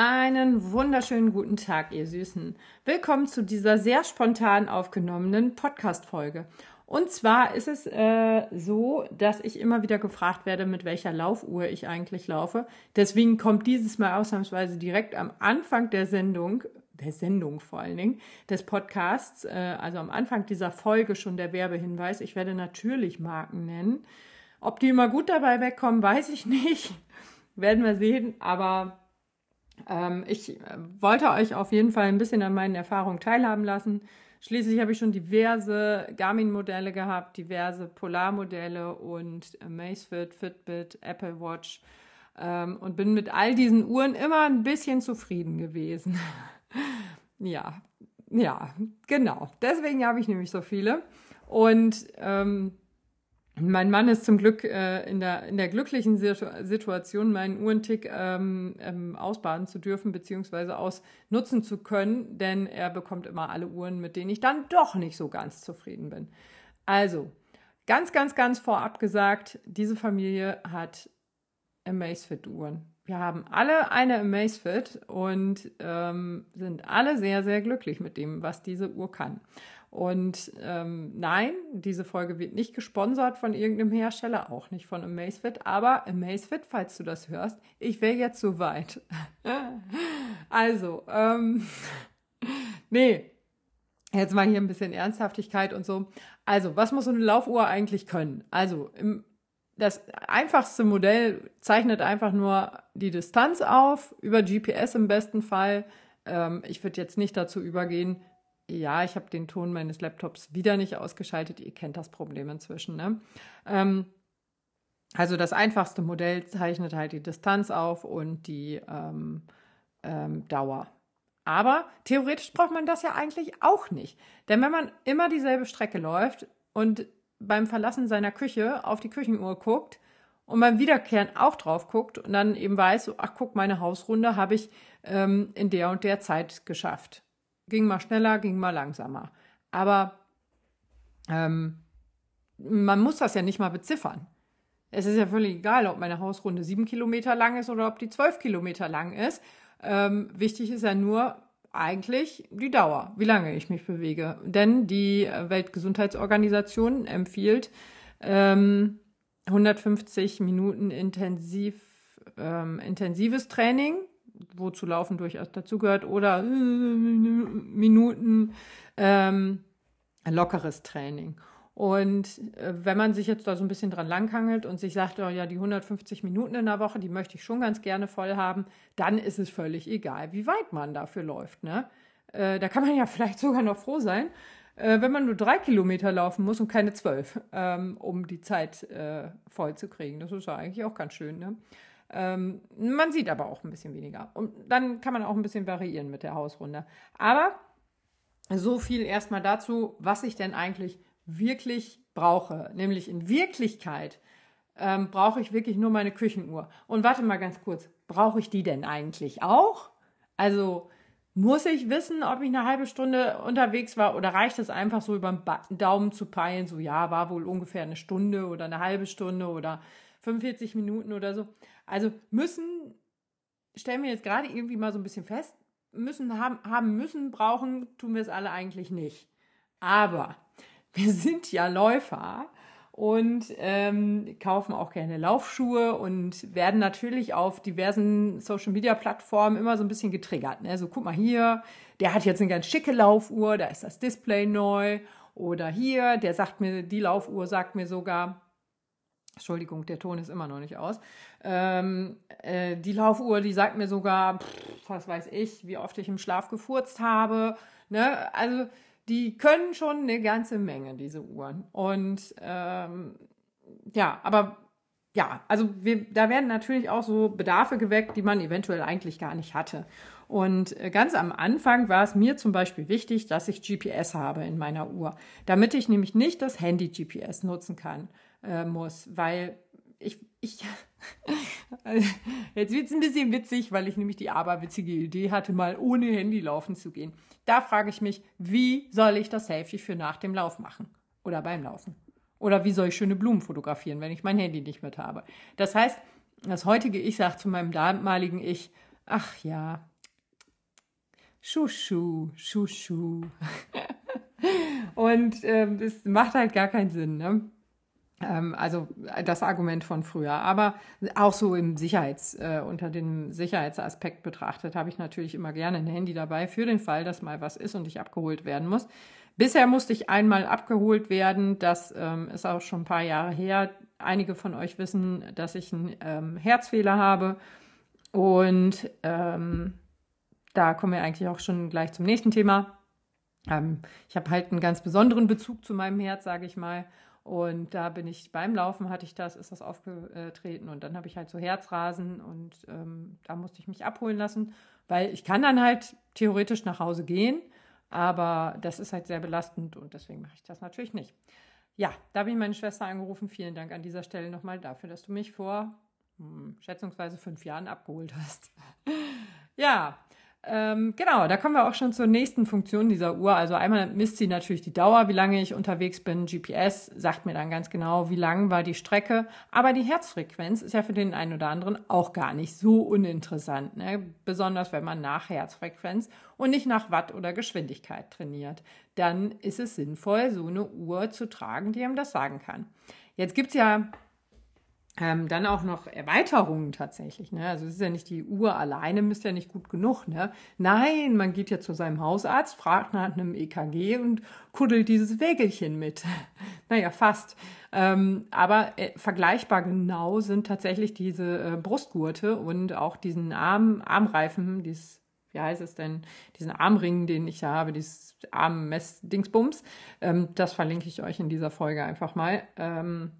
Einen wunderschönen guten Tag, ihr Süßen. Willkommen zu dieser sehr spontan aufgenommenen Podcast-Folge. Und zwar ist es äh, so, dass ich immer wieder gefragt werde, mit welcher Laufuhr ich eigentlich laufe. Deswegen kommt dieses Mal ausnahmsweise direkt am Anfang der Sendung, der Sendung vor allen Dingen, des Podcasts, äh, also am Anfang dieser Folge schon der Werbehinweis. Ich werde natürlich Marken nennen. Ob die immer gut dabei wegkommen, weiß ich nicht. Werden wir sehen, aber ich äh, wollte euch auf jeden Fall ein bisschen an meinen Erfahrungen teilhaben lassen. Schließlich habe ich schon diverse Garmin-Modelle gehabt, diverse Polar-Modelle und Amazfit, Fitbit, Apple Watch ähm, und bin mit all diesen Uhren immer ein bisschen zufrieden gewesen. ja, ja, genau. Deswegen habe ich nämlich so viele. Und ähm, mein Mann ist zum Glück äh, in, der, in der glücklichen Situation, meinen Uhrentick ähm, ähm, ausbaden zu dürfen, beziehungsweise ausnutzen zu können, denn er bekommt immer alle Uhren, mit denen ich dann doch nicht so ganz zufrieden bin. Also, ganz, ganz, ganz vorab gesagt, diese Familie hat Amazfit-Uhren. Wir haben alle eine Amazfit und ähm, sind alle sehr, sehr glücklich mit dem, was diese Uhr kann. Und ähm, nein, diese Folge wird nicht gesponsert von irgendeinem Hersteller, auch nicht von Amazfit, aber Amazfit, falls du das hörst, ich wäre jetzt so weit. also, ähm, nee, jetzt mal hier ein bisschen Ernsthaftigkeit und so. Also, was muss so eine Laufuhr eigentlich können? Also, im, das einfachste Modell zeichnet einfach nur die Distanz auf, über GPS im besten Fall. Ähm, ich würde jetzt nicht dazu übergehen, ja, ich habe den Ton meines Laptops wieder nicht ausgeschaltet. Ihr kennt das Problem inzwischen. Ne? Ähm, also das einfachste Modell zeichnet halt die Distanz auf und die ähm, ähm, Dauer. Aber theoretisch braucht man das ja eigentlich auch nicht. Denn wenn man immer dieselbe Strecke läuft und beim Verlassen seiner Küche auf die Küchenuhr guckt und beim Wiederkehren auch drauf guckt und dann eben weiß, ach guck, meine Hausrunde habe ich ähm, in der und der Zeit geschafft Ging mal schneller, ging mal langsamer. Aber ähm, man muss das ja nicht mal beziffern. Es ist ja völlig egal, ob meine Hausrunde sieben Kilometer lang ist oder ob die zwölf Kilometer lang ist. Ähm, wichtig ist ja nur eigentlich die Dauer, wie lange ich mich bewege. Denn die Weltgesundheitsorganisation empfiehlt ähm, 150 Minuten intensiv, ähm, intensives Training wozu Laufen durchaus dazugehört, oder Minuten ähm, lockeres Training. Und äh, wenn man sich jetzt da so ein bisschen dran langhangelt und sich sagt, oh ja, die 150 Minuten in der Woche, die möchte ich schon ganz gerne voll haben, dann ist es völlig egal, wie weit man dafür läuft. Ne? Äh, da kann man ja vielleicht sogar noch froh sein, äh, wenn man nur drei Kilometer laufen muss und keine zwölf, ähm, um die Zeit äh, voll zu kriegen. Das ist ja eigentlich auch ganz schön. Ne? Ähm, man sieht aber auch ein bisschen weniger. Und dann kann man auch ein bisschen variieren mit der Hausrunde. Aber so viel erstmal dazu, was ich denn eigentlich wirklich brauche. Nämlich in Wirklichkeit ähm, brauche ich wirklich nur meine Küchenuhr. Und warte mal ganz kurz, brauche ich die denn eigentlich auch? Also muss ich wissen, ob ich eine halbe Stunde unterwegs war oder reicht es einfach so über den Daumen zu peilen, so ja, war wohl ungefähr eine Stunde oder eine halbe Stunde oder 45 Minuten oder so. Also müssen, stellen wir jetzt gerade irgendwie mal so ein bisschen fest, müssen haben, haben müssen, brauchen, tun wir es alle eigentlich nicht. Aber wir sind ja Läufer und ähm, kaufen auch gerne Laufschuhe und werden natürlich auf diversen Social Media Plattformen immer so ein bisschen getriggert. Ne? So, guck mal hier, der hat jetzt eine ganz schicke Laufuhr, da ist das Display neu. Oder hier, der sagt mir, die Laufuhr sagt mir sogar, Entschuldigung, der Ton ist immer noch nicht aus. Ähm, äh, die Laufuhr, die sagt mir sogar, pff, was weiß ich, wie oft ich im Schlaf gefurzt habe. Ne? Also die können schon eine ganze Menge, diese Uhren. Und ähm, ja, aber ja, also wir, da werden natürlich auch so Bedarfe geweckt, die man eventuell eigentlich gar nicht hatte. Und äh, ganz am Anfang war es mir zum Beispiel wichtig, dass ich GPS habe in meiner Uhr, damit ich nämlich nicht das Handy-GPS nutzen kann äh, muss, weil ich, ich jetzt wird es ein bisschen witzig, weil ich nämlich die aberwitzige Idee hatte, mal ohne Handy laufen zu gehen. Da frage ich mich, wie soll ich das Selfie für nach dem Lauf machen oder beim Laufen? Oder wie soll ich schöne Blumen fotografieren, wenn ich mein Handy nicht mit habe? Das heißt, das heutige Ich sagt zu meinem damaligen Ich, ach ja, Schuschu, Schuschu. Und ähm, macht halt gar keinen Sinn, ne? Ähm, also das Argument von früher. Aber auch so im Sicherheits, äh, unter dem Sicherheitsaspekt betrachtet, habe ich natürlich immer gerne ein Handy dabei für den Fall, dass mal was ist und ich abgeholt werden muss. Bisher musste ich einmal abgeholt werden. Das ähm, ist auch schon ein paar Jahre her. Einige von euch wissen, dass ich einen ähm, Herzfehler habe. Und ähm, da kommen wir eigentlich auch schon gleich zum nächsten Thema. Ähm, ich habe halt einen ganz besonderen Bezug zu meinem Herz, sage ich mal. Und da bin ich beim Laufen hatte ich das, ist das aufgetreten und dann habe ich halt so Herzrasen und ähm, da musste ich mich abholen lassen, weil ich kann dann halt theoretisch nach Hause gehen, aber das ist halt sehr belastend und deswegen mache ich das natürlich nicht. Ja, da habe ich meine Schwester angerufen. Vielen Dank an dieser Stelle nochmal dafür, dass du mich vor hm, schätzungsweise fünf Jahren abgeholt hast. ja, ähm, genau, da kommen wir auch schon zur nächsten Funktion dieser Uhr. Also einmal misst sie natürlich die Dauer, wie lange ich unterwegs bin. GPS sagt mir dann ganz genau, wie lang war die Strecke. Aber die Herzfrequenz ist ja für den einen oder anderen auch gar nicht so uninteressant. Ne? Besonders wenn man nach Herzfrequenz und nicht nach Watt oder Geschwindigkeit trainiert. Dann ist es sinnvoll, so eine Uhr zu tragen, die einem das sagen kann. Jetzt gibt es ja ähm, dann auch noch Erweiterungen tatsächlich. Ne? Also es ist ja nicht die Uhr alleine, ist ja nicht gut genug. Ne? Nein, man geht ja zu seinem Hausarzt, fragt nach einem EKG und kuddelt dieses Wägelchen mit. naja, fast. Ähm, aber äh, vergleichbar genau sind tatsächlich diese äh, Brustgurte und auch diesen Arm, Armreifen, dieses, wie heißt es denn, diesen Armring, den ich ja habe, dieses Armmess-Dingsbums. Ähm, das verlinke ich euch in dieser Folge einfach mal. Ähm,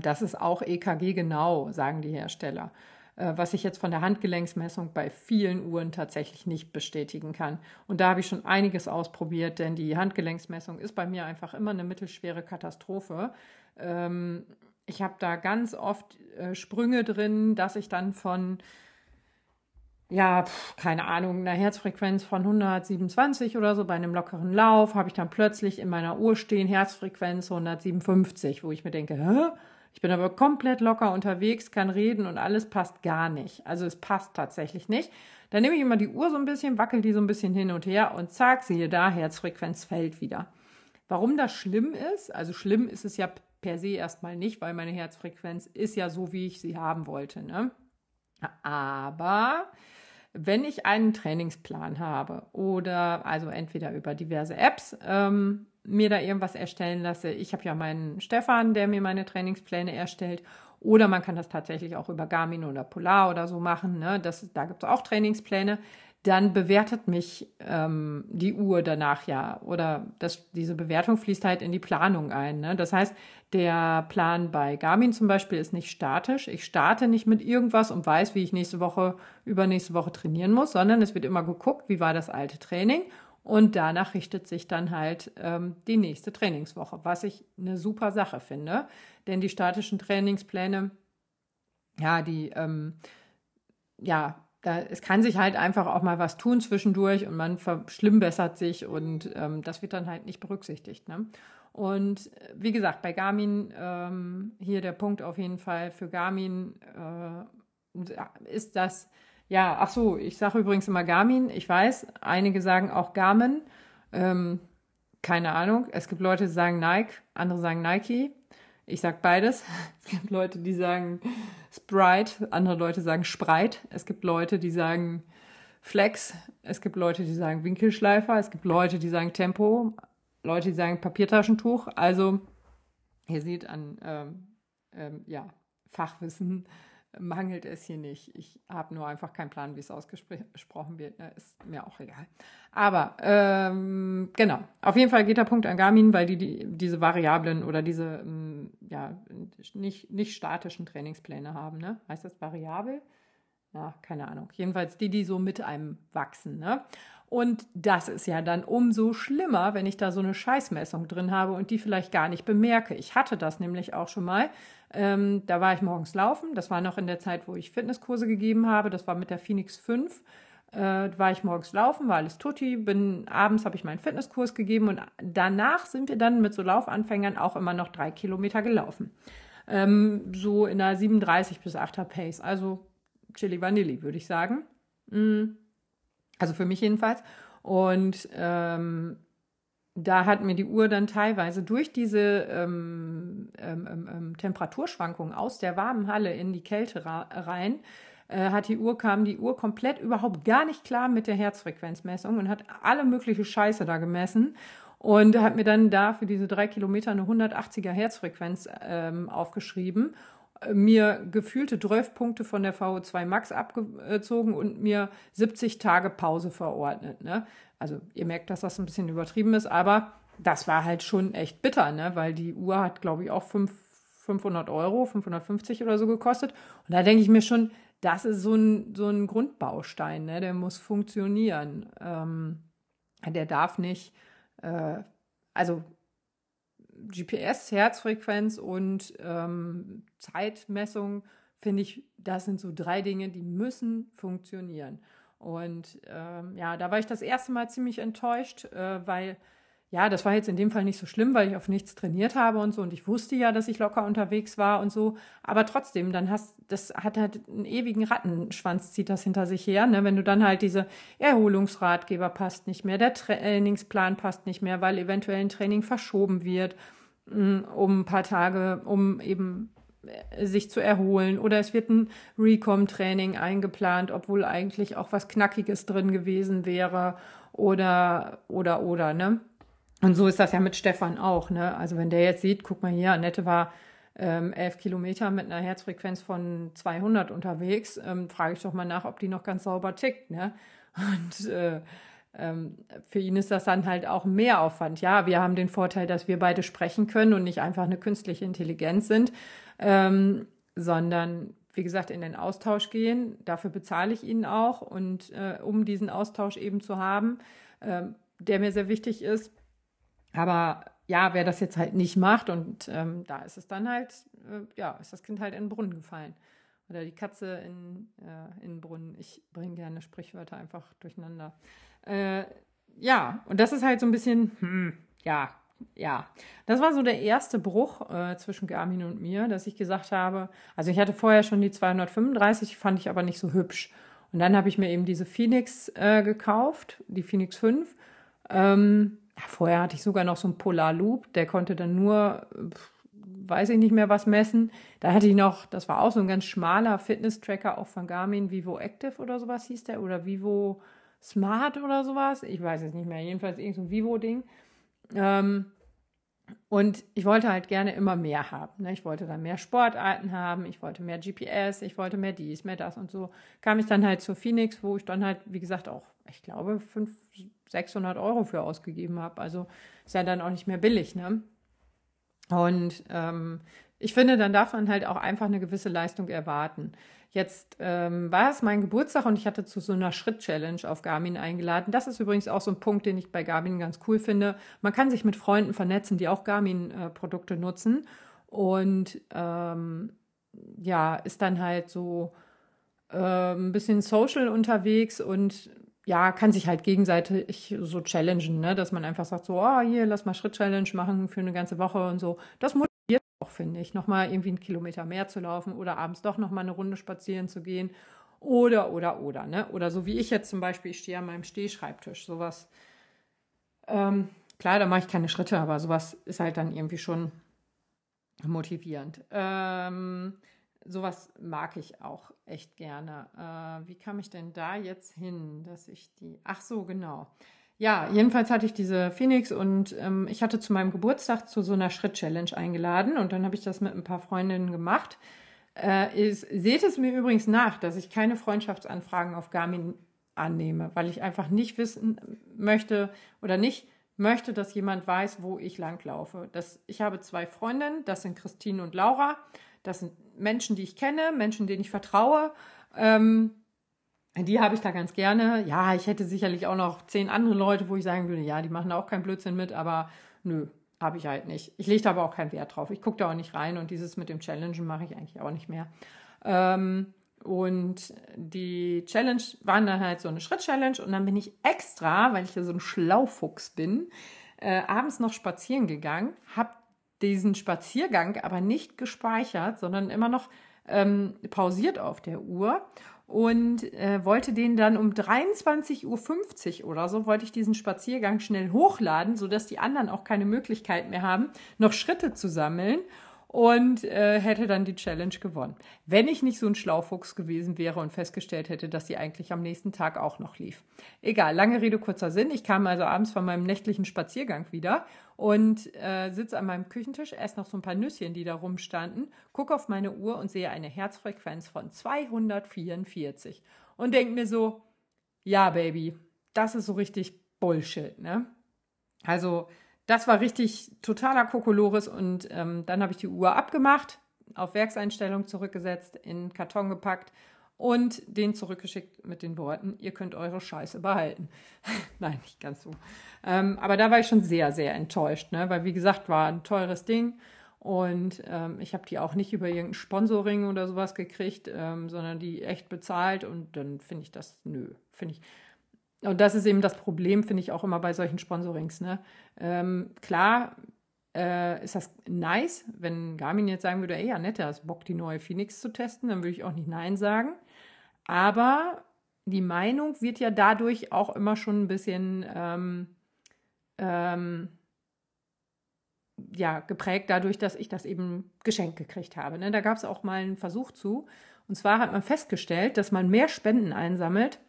das ist auch EKG genau, sagen die Hersteller. Äh, was ich jetzt von der Handgelenksmessung bei vielen Uhren tatsächlich nicht bestätigen kann. Und da habe ich schon einiges ausprobiert, denn die Handgelenksmessung ist bei mir einfach immer eine mittelschwere Katastrophe. Ähm, ich habe da ganz oft äh, Sprünge drin, dass ich dann von ja, keine Ahnung, einer Herzfrequenz von 127 oder so bei einem lockeren Lauf habe ich dann plötzlich in meiner Uhr stehen Herzfrequenz 157, wo ich mir denke, hä? Ich bin aber komplett locker unterwegs, kann reden und alles passt gar nicht. Also es passt tatsächlich nicht. Dann nehme ich immer die Uhr so ein bisschen, wackel die so ein bisschen hin und her und zack, siehe da, Herzfrequenz fällt wieder. Warum das schlimm ist, also schlimm ist es ja per se erstmal nicht, weil meine Herzfrequenz ist ja so, wie ich sie haben wollte. Ne? Aber wenn ich einen Trainingsplan habe oder also entweder über diverse Apps ähm, mir da irgendwas erstellen lasse, ich habe ja meinen Stefan, der mir meine Trainingspläne erstellt, oder man kann das tatsächlich auch über Garmin oder Polar oder so machen. Ne? Das, da gibt es auch Trainingspläne dann bewertet mich ähm, die Uhr danach ja. Oder das, diese Bewertung fließt halt in die Planung ein. Ne? Das heißt, der Plan bei Garmin zum Beispiel ist nicht statisch. Ich starte nicht mit irgendwas und weiß, wie ich nächste Woche, übernächste Woche trainieren muss, sondern es wird immer geguckt, wie war das alte Training. Und danach richtet sich dann halt ähm, die nächste Trainingswoche, was ich eine super Sache finde. Denn die statischen Trainingspläne, ja, die, ähm, ja, da, es kann sich halt einfach auch mal was tun zwischendurch und man verschlimmbessert sich und ähm, das wird dann halt nicht berücksichtigt. Ne? Und äh, wie gesagt, bei Garmin ähm, hier der Punkt auf jeden Fall für Garmin äh, ist das, ja, ach so, ich sage übrigens immer Garmin, ich weiß, einige sagen auch Garmin, ähm, keine Ahnung, es gibt Leute, die sagen Nike, andere sagen Nike, ich sage beides. Es gibt Leute, die sagen Sprite, andere Leute sagen Sprite. Es gibt Leute, die sagen Flex. Es gibt Leute, die sagen Winkelschleifer. Es gibt Leute, die sagen Tempo. Leute, die sagen Papiertaschentuch. Also, ihr seht an ähm, ähm, ja, Fachwissen mangelt es hier nicht. Ich habe nur einfach keinen Plan, wie es ausgesprochen wird. Ist mir auch egal. Aber ähm, genau, auf jeden Fall geht der Punkt an Garmin, weil die, die diese Variablen oder diese ähm, ja, nicht, nicht statischen Trainingspläne haben. Ne? Heißt das variabel? Ja, keine Ahnung. Jedenfalls die, die so mit einem wachsen. Ne? Und das ist ja dann umso schlimmer, wenn ich da so eine Scheißmessung drin habe und die vielleicht gar nicht bemerke. Ich hatte das nämlich auch schon mal. Ähm, da war ich morgens laufen. Das war noch in der Zeit, wo ich Fitnesskurse gegeben habe. Das war mit der Phoenix 5. Äh, war ich morgens laufen, war alles tutti. Bin abends habe ich meinen Fitnesskurs gegeben und danach sind wir dann mit so Laufanfängern auch immer noch drei Kilometer gelaufen. Ähm, so in einer 37 bis 8er Pace. Also Chili Vanilli, würde ich sagen. Mm. Also für mich jedenfalls. Und ähm, da hat mir die Uhr dann teilweise durch diese ähm, ähm, ähm, ähm Temperaturschwankungen aus der warmen Halle in die Kälte rein, äh, hat die Uhr, kam die Uhr komplett überhaupt gar nicht klar mit der Herzfrequenzmessung und hat alle mögliche Scheiße da gemessen und hat mir dann da für diese drei Kilometer eine 180er Herzfrequenz ähm, aufgeschrieben mir gefühlte 12 Punkte von der VO2 Max abgezogen und mir 70 Tage Pause verordnet. Ne? Also ihr merkt, dass das ein bisschen übertrieben ist, aber das war halt schon echt bitter, ne? weil die Uhr hat, glaube ich, auch 5, 500 Euro, 550 oder so gekostet. Und da denke ich mir schon, das ist so ein, so ein Grundbaustein, ne? der muss funktionieren. Ähm, der darf nicht, äh, also GPS, Herzfrequenz und ähm, Zeitmessung, finde ich, das sind so drei Dinge, die müssen funktionieren. Und ähm, ja, da war ich das erste Mal ziemlich enttäuscht, äh, weil ja, das war jetzt in dem Fall nicht so schlimm, weil ich auf nichts trainiert habe und so und ich wusste ja, dass ich locker unterwegs war und so. Aber trotzdem, dann hast, das hat halt einen ewigen Rattenschwanz, zieht das hinter sich her, ne? Wenn du dann halt diese Erholungsratgeber passt nicht mehr, der Trainingsplan passt nicht mehr, weil eventuell ein Training verschoben wird um ein paar Tage, um eben äh, sich zu erholen oder es wird ein Recom-Training eingeplant, obwohl eigentlich auch was Knackiges drin gewesen wäre oder oder oder ne und so ist das ja mit Stefan auch. Ne? Also wenn der jetzt sieht, guck mal hier, Annette war ähm, elf Kilometer mit einer Herzfrequenz von 200 unterwegs, ähm, frage ich doch mal nach, ob die noch ganz sauber tickt. Ne? Und äh, für ihn ist das dann halt auch mehr Aufwand. Ja, wir haben den Vorteil, dass wir beide sprechen können und nicht einfach eine künstliche Intelligenz sind, ähm, sondern wie gesagt, in den Austausch gehen. Dafür bezahle ich ihn auch und äh, um diesen Austausch eben zu haben, äh, der mir sehr wichtig ist, aber ja, wer das jetzt halt nicht macht und ähm, da ist es dann halt, äh, ja, ist das Kind halt in den Brunnen gefallen. Oder die Katze in, äh, in den Brunnen. Ich bringe gerne Sprichwörter einfach durcheinander. Äh, ja, und das ist halt so ein bisschen, hm, ja, ja. Das war so der erste Bruch äh, zwischen Garmin und mir, dass ich gesagt habe, also ich hatte vorher schon die 235, fand ich aber nicht so hübsch. Und dann habe ich mir eben diese Phoenix äh, gekauft, die Phoenix 5. Ähm, vorher hatte ich sogar noch so einen Polar Loop, der konnte dann nur, weiß ich nicht mehr was messen. Da hatte ich noch, das war auch so ein ganz schmaler Fitness-Tracker, auch von Garmin, Vivo Active oder sowas hieß der, oder Vivo Smart oder sowas. Ich weiß es nicht mehr, jedenfalls irgendein so Vivo-Ding. Ähm, und ich wollte halt gerne immer mehr haben. Ne? Ich wollte dann mehr Sportarten haben, ich wollte mehr GPS, ich wollte mehr dies, mehr das und so. Kam ich dann halt zur Phoenix, wo ich dann halt, wie gesagt, auch, ich glaube, 500, 600 Euro für ausgegeben habe. Also ist ja dann auch nicht mehr billig. Ne? Und ähm, ich finde, dann darf man halt auch einfach eine gewisse Leistung erwarten. Jetzt ähm, war es mein Geburtstag und ich hatte zu so einer Schritt-Challenge auf Garmin eingeladen. Das ist übrigens auch so ein Punkt, den ich bei Garmin ganz cool finde. Man kann sich mit Freunden vernetzen, die auch Garmin-Produkte äh, nutzen. Und ähm, ja, ist dann halt so äh, ein bisschen social unterwegs und ja, kann sich halt gegenseitig so challengen, ne? dass man einfach sagt, so, oh, hier, lass mal Schritt-Challenge machen für eine ganze Woche und so. Das motiviert auch, finde ich, nochmal irgendwie einen Kilometer mehr zu laufen oder abends doch nochmal eine Runde spazieren zu gehen. Oder, oder, oder, ne? Oder so wie ich jetzt zum Beispiel, ich stehe an meinem Stehschreibtisch, sowas. Ähm, klar, da mache ich keine Schritte, aber sowas ist halt dann irgendwie schon motivierend. Ähm, sowas mag ich auch echt gerne. Äh, wie kam ich denn da jetzt hin, dass ich die. Ach so, genau. Ja, jedenfalls hatte ich diese Phoenix und ähm, ich hatte zu meinem Geburtstag zu so einer Schritt-Challenge eingeladen und dann habe ich das mit ein paar Freundinnen gemacht. Äh, ist, seht es mir übrigens nach, dass ich keine Freundschaftsanfragen auf Garmin annehme, weil ich einfach nicht wissen möchte oder nicht möchte, dass jemand weiß, wo ich langlaufe. Das, ich habe zwei Freundinnen, das sind Christine und Laura. Das sind Menschen, die ich kenne, Menschen, denen ich vertraue. Ähm, die habe ich da ganz gerne. Ja, ich hätte sicherlich auch noch zehn andere Leute, wo ich sagen würde, ja, die machen da auch keinen Blödsinn mit, aber nö, habe ich halt nicht. Ich lege da aber auch keinen Wert drauf. Ich gucke da auch nicht rein und dieses mit dem Challengen mache ich eigentlich auch nicht mehr. Ähm, und die Challenge waren dann halt so eine Schritt-Challenge und dann bin ich extra, weil ich ja so ein Schlaufuchs bin, äh, abends noch spazieren gegangen, habe diesen Spaziergang aber nicht gespeichert, sondern immer noch ähm, pausiert auf der Uhr und äh, wollte den dann um 23.50 Uhr oder so, wollte ich diesen Spaziergang schnell hochladen, sodass die anderen auch keine Möglichkeit mehr haben, noch Schritte zu sammeln und äh, hätte dann die Challenge gewonnen. Wenn ich nicht so ein Schlaufuchs gewesen wäre und festgestellt hätte, dass sie eigentlich am nächsten Tag auch noch lief. Egal, lange Rede, kurzer Sinn. Ich kam also abends von meinem nächtlichen Spaziergang wieder und äh, sitze an meinem Küchentisch, esse noch so ein paar Nüsschen, die da rumstanden, gucke auf meine Uhr und sehe eine Herzfrequenz von 244 und denke mir so, ja, Baby, das ist so richtig Bullshit, ne? Also, das war richtig totaler Kokolores und ähm, dann habe ich die Uhr abgemacht, auf Werkseinstellung zurückgesetzt, in Karton gepackt und den zurückgeschickt mit den Worten, ihr könnt eure Scheiße behalten. Nein, nicht ganz so. Ähm, aber da war ich schon sehr, sehr enttäuscht, ne? weil wie gesagt, war ein teures Ding und ähm, ich habe die auch nicht über irgendein Sponsoring oder sowas gekriegt, ähm, sondern die echt bezahlt und dann finde ich das, nö, finde ich, und das ist eben das Problem, finde ich auch immer bei solchen Sponsorings. Ne? Ähm, klar äh, ist das nice, wenn Garmin jetzt sagen würde, ey, Annette, hast Bock, die neue Phoenix zu testen, dann würde ich auch nicht Nein sagen. Aber die Meinung wird ja dadurch auch immer schon ein bisschen ähm, ähm, ja, geprägt dadurch, dass ich das eben geschenkt gekriegt habe. Ne? Da gab es auch mal einen Versuch zu. Und zwar hat man festgestellt, dass man mehr Spenden einsammelt,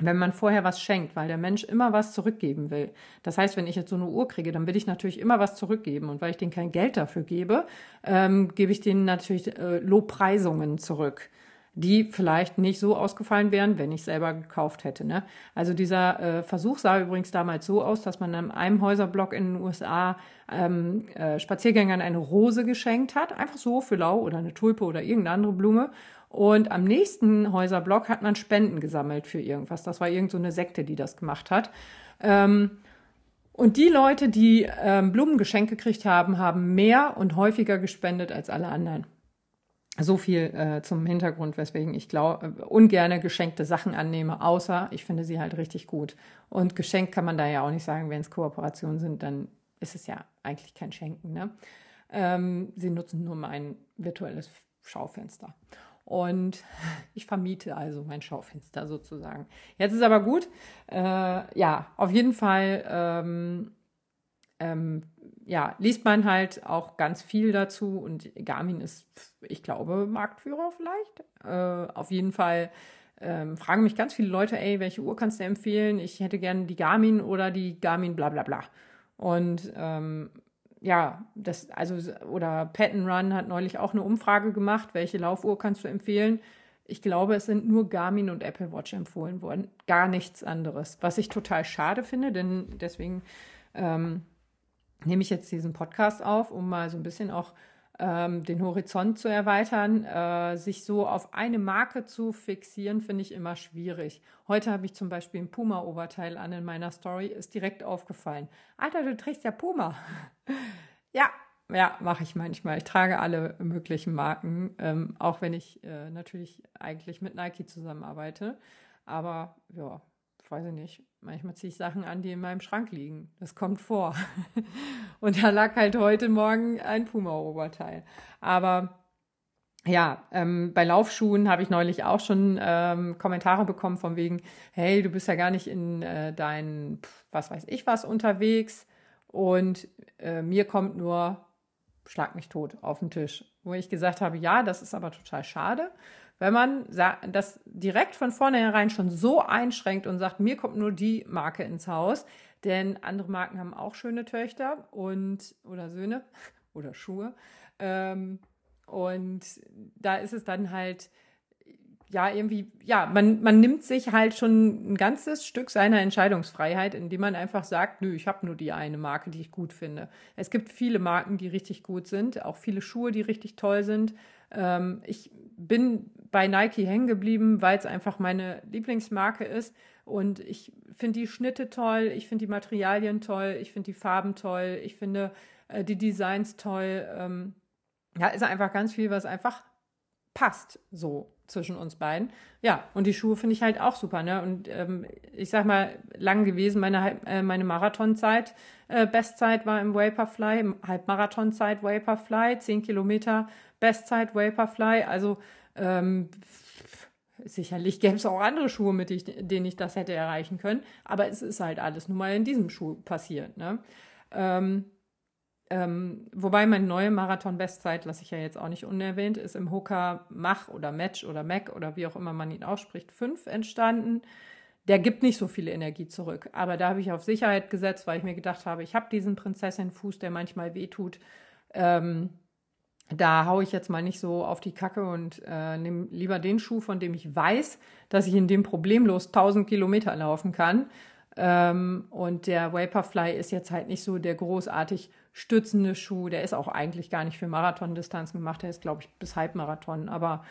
wenn man vorher was schenkt, weil der Mensch immer was zurückgeben will. Das heißt, wenn ich jetzt so eine Uhr kriege, dann will ich natürlich immer was zurückgeben. Und weil ich denen kein Geld dafür gebe, ähm, gebe ich denen natürlich äh, Lobpreisungen zurück, die vielleicht nicht so ausgefallen wären, wenn ich selber gekauft hätte. Ne? Also dieser äh, Versuch sah übrigens damals so aus, dass man in einem Häuserblock in den USA ähm, äh, Spaziergängern eine Rose geschenkt hat, einfach so für lau oder eine Tulpe oder irgendeine andere Blume. Und am nächsten Häuserblock hat man Spenden gesammelt für irgendwas. Das war irgendeine so Sekte, die das gemacht hat. Ähm, und die Leute, die ähm, Blumengeschenke gekriegt haben, haben mehr und häufiger gespendet als alle anderen. So viel äh, zum Hintergrund, weswegen ich glaube, äh, ungerne geschenkte Sachen annehme, außer ich finde sie halt richtig gut. Und geschenkt kann man da ja auch nicht sagen, wenn es Kooperationen sind, dann ist es ja eigentlich kein Schenken. Ne? Ähm, sie nutzen nur mein virtuelles Schaufenster. Und ich vermiete also mein Schaufenster sozusagen. Jetzt ist aber gut. Äh, ja, auf jeden Fall ähm, ähm, ja, liest man halt auch ganz viel dazu. Und Garmin ist, ich glaube, Marktführer vielleicht. Äh, auf jeden Fall ähm, fragen mich ganz viele Leute, ey, welche Uhr kannst du empfehlen? Ich hätte gerne die Garmin oder die Garmin bla bla bla. Und ähm, ja, das, also, oder Pattern Run hat neulich auch eine Umfrage gemacht, welche Laufuhr kannst du empfehlen? Ich glaube, es sind nur Garmin und Apple Watch empfohlen worden, gar nichts anderes. Was ich total schade finde, denn deswegen ähm, nehme ich jetzt diesen Podcast auf, um mal so ein bisschen auch ähm, den Horizont zu erweitern. Äh, sich so auf eine Marke zu fixieren, finde ich immer schwierig. Heute habe ich zum Beispiel ein Puma-Oberteil an in meiner Story, ist direkt aufgefallen. Alter, du trägst ja Puma. ja, ja, mache ich manchmal. Ich trage alle möglichen Marken, ähm, auch wenn ich äh, natürlich eigentlich mit Nike zusammenarbeite. Aber ja, ich weiß nicht, manchmal ziehe ich Sachen an, die in meinem Schrank liegen. Das kommt vor. Und da lag halt heute Morgen ein Puma-Oberteil. Aber ja, ähm, bei Laufschuhen habe ich neulich auch schon ähm, Kommentare bekommen von wegen, hey, du bist ja gar nicht in äh, dein, was weiß ich was, unterwegs und äh, mir kommt nur Schlag mich tot auf den Tisch. Wo ich gesagt habe, ja, das ist aber total schade, wenn man das direkt von vornherein schon so einschränkt und sagt, mir kommt nur die Marke ins Haus, denn andere Marken haben auch schöne Töchter und oder Söhne oder Schuhe. Ähm, und da ist es dann halt, ja, irgendwie, ja, man, man nimmt sich halt schon ein ganzes Stück seiner Entscheidungsfreiheit, indem man einfach sagt, nö, ich habe nur die eine Marke, die ich gut finde. Es gibt viele Marken, die richtig gut sind, auch viele Schuhe, die richtig toll sind. Ähm, ich bin bei Nike hängen geblieben, weil es einfach meine Lieblingsmarke ist. Und ich finde die Schnitte toll, ich finde die Materialien toll, ich finde die Farben toll, ich finde äh, die Designs toll. Ähm, ja, ist einfach ganz viel, was einfach passt so zwischen uns beiden. Ja, und die Schuhe finde ich halt auch super. Ne? Und ähm, ich sag mal, lang gewesen, meine, äh, meine Marathonzeit, äh, Bestzeit war im Vaporfly, Halbmarathonzeit Vaporfly, 10 Kilometer Bestzeit Vaporfly. Also ähm, sicherlich gäbe es auch andere Schuhe, mit denen ich das hätte erreichen können. Aber es ist halt alles nun mal in diesem Schuh passiert. Ne? Ähm, ähm, wobei meine neue Marathon-Bestzeit, lasse ich ja jetzt auch nicht unerwähnt, ist im Hooker Mach oder Match oder Mac oder wie auch immer man ihn ausspricht, 5 entstanden. Der gibt nicht so viel Energie zurück. Aber da habe ich auf Sicherheit gesetzt, weil ich mir gedacht habe, ich habe diesen Prinzessin-Fuß, der manchmal wehtut. Ähm, da haue ich jetzt mal nicht so auf die Kacke und äh, nehme lieber den Schuh, von dem ich weiß, dass ich in dem problemlos 1000 Kilometer laufen kann. Ähm, und der Vaporfly ist jetzt halt nicht so der großartig stützende Schuh. Der ist auch eigentlich gar nicht für Marathondistanzen gemacht. Der ist, glaube ich, bis Halbmarathon. Aber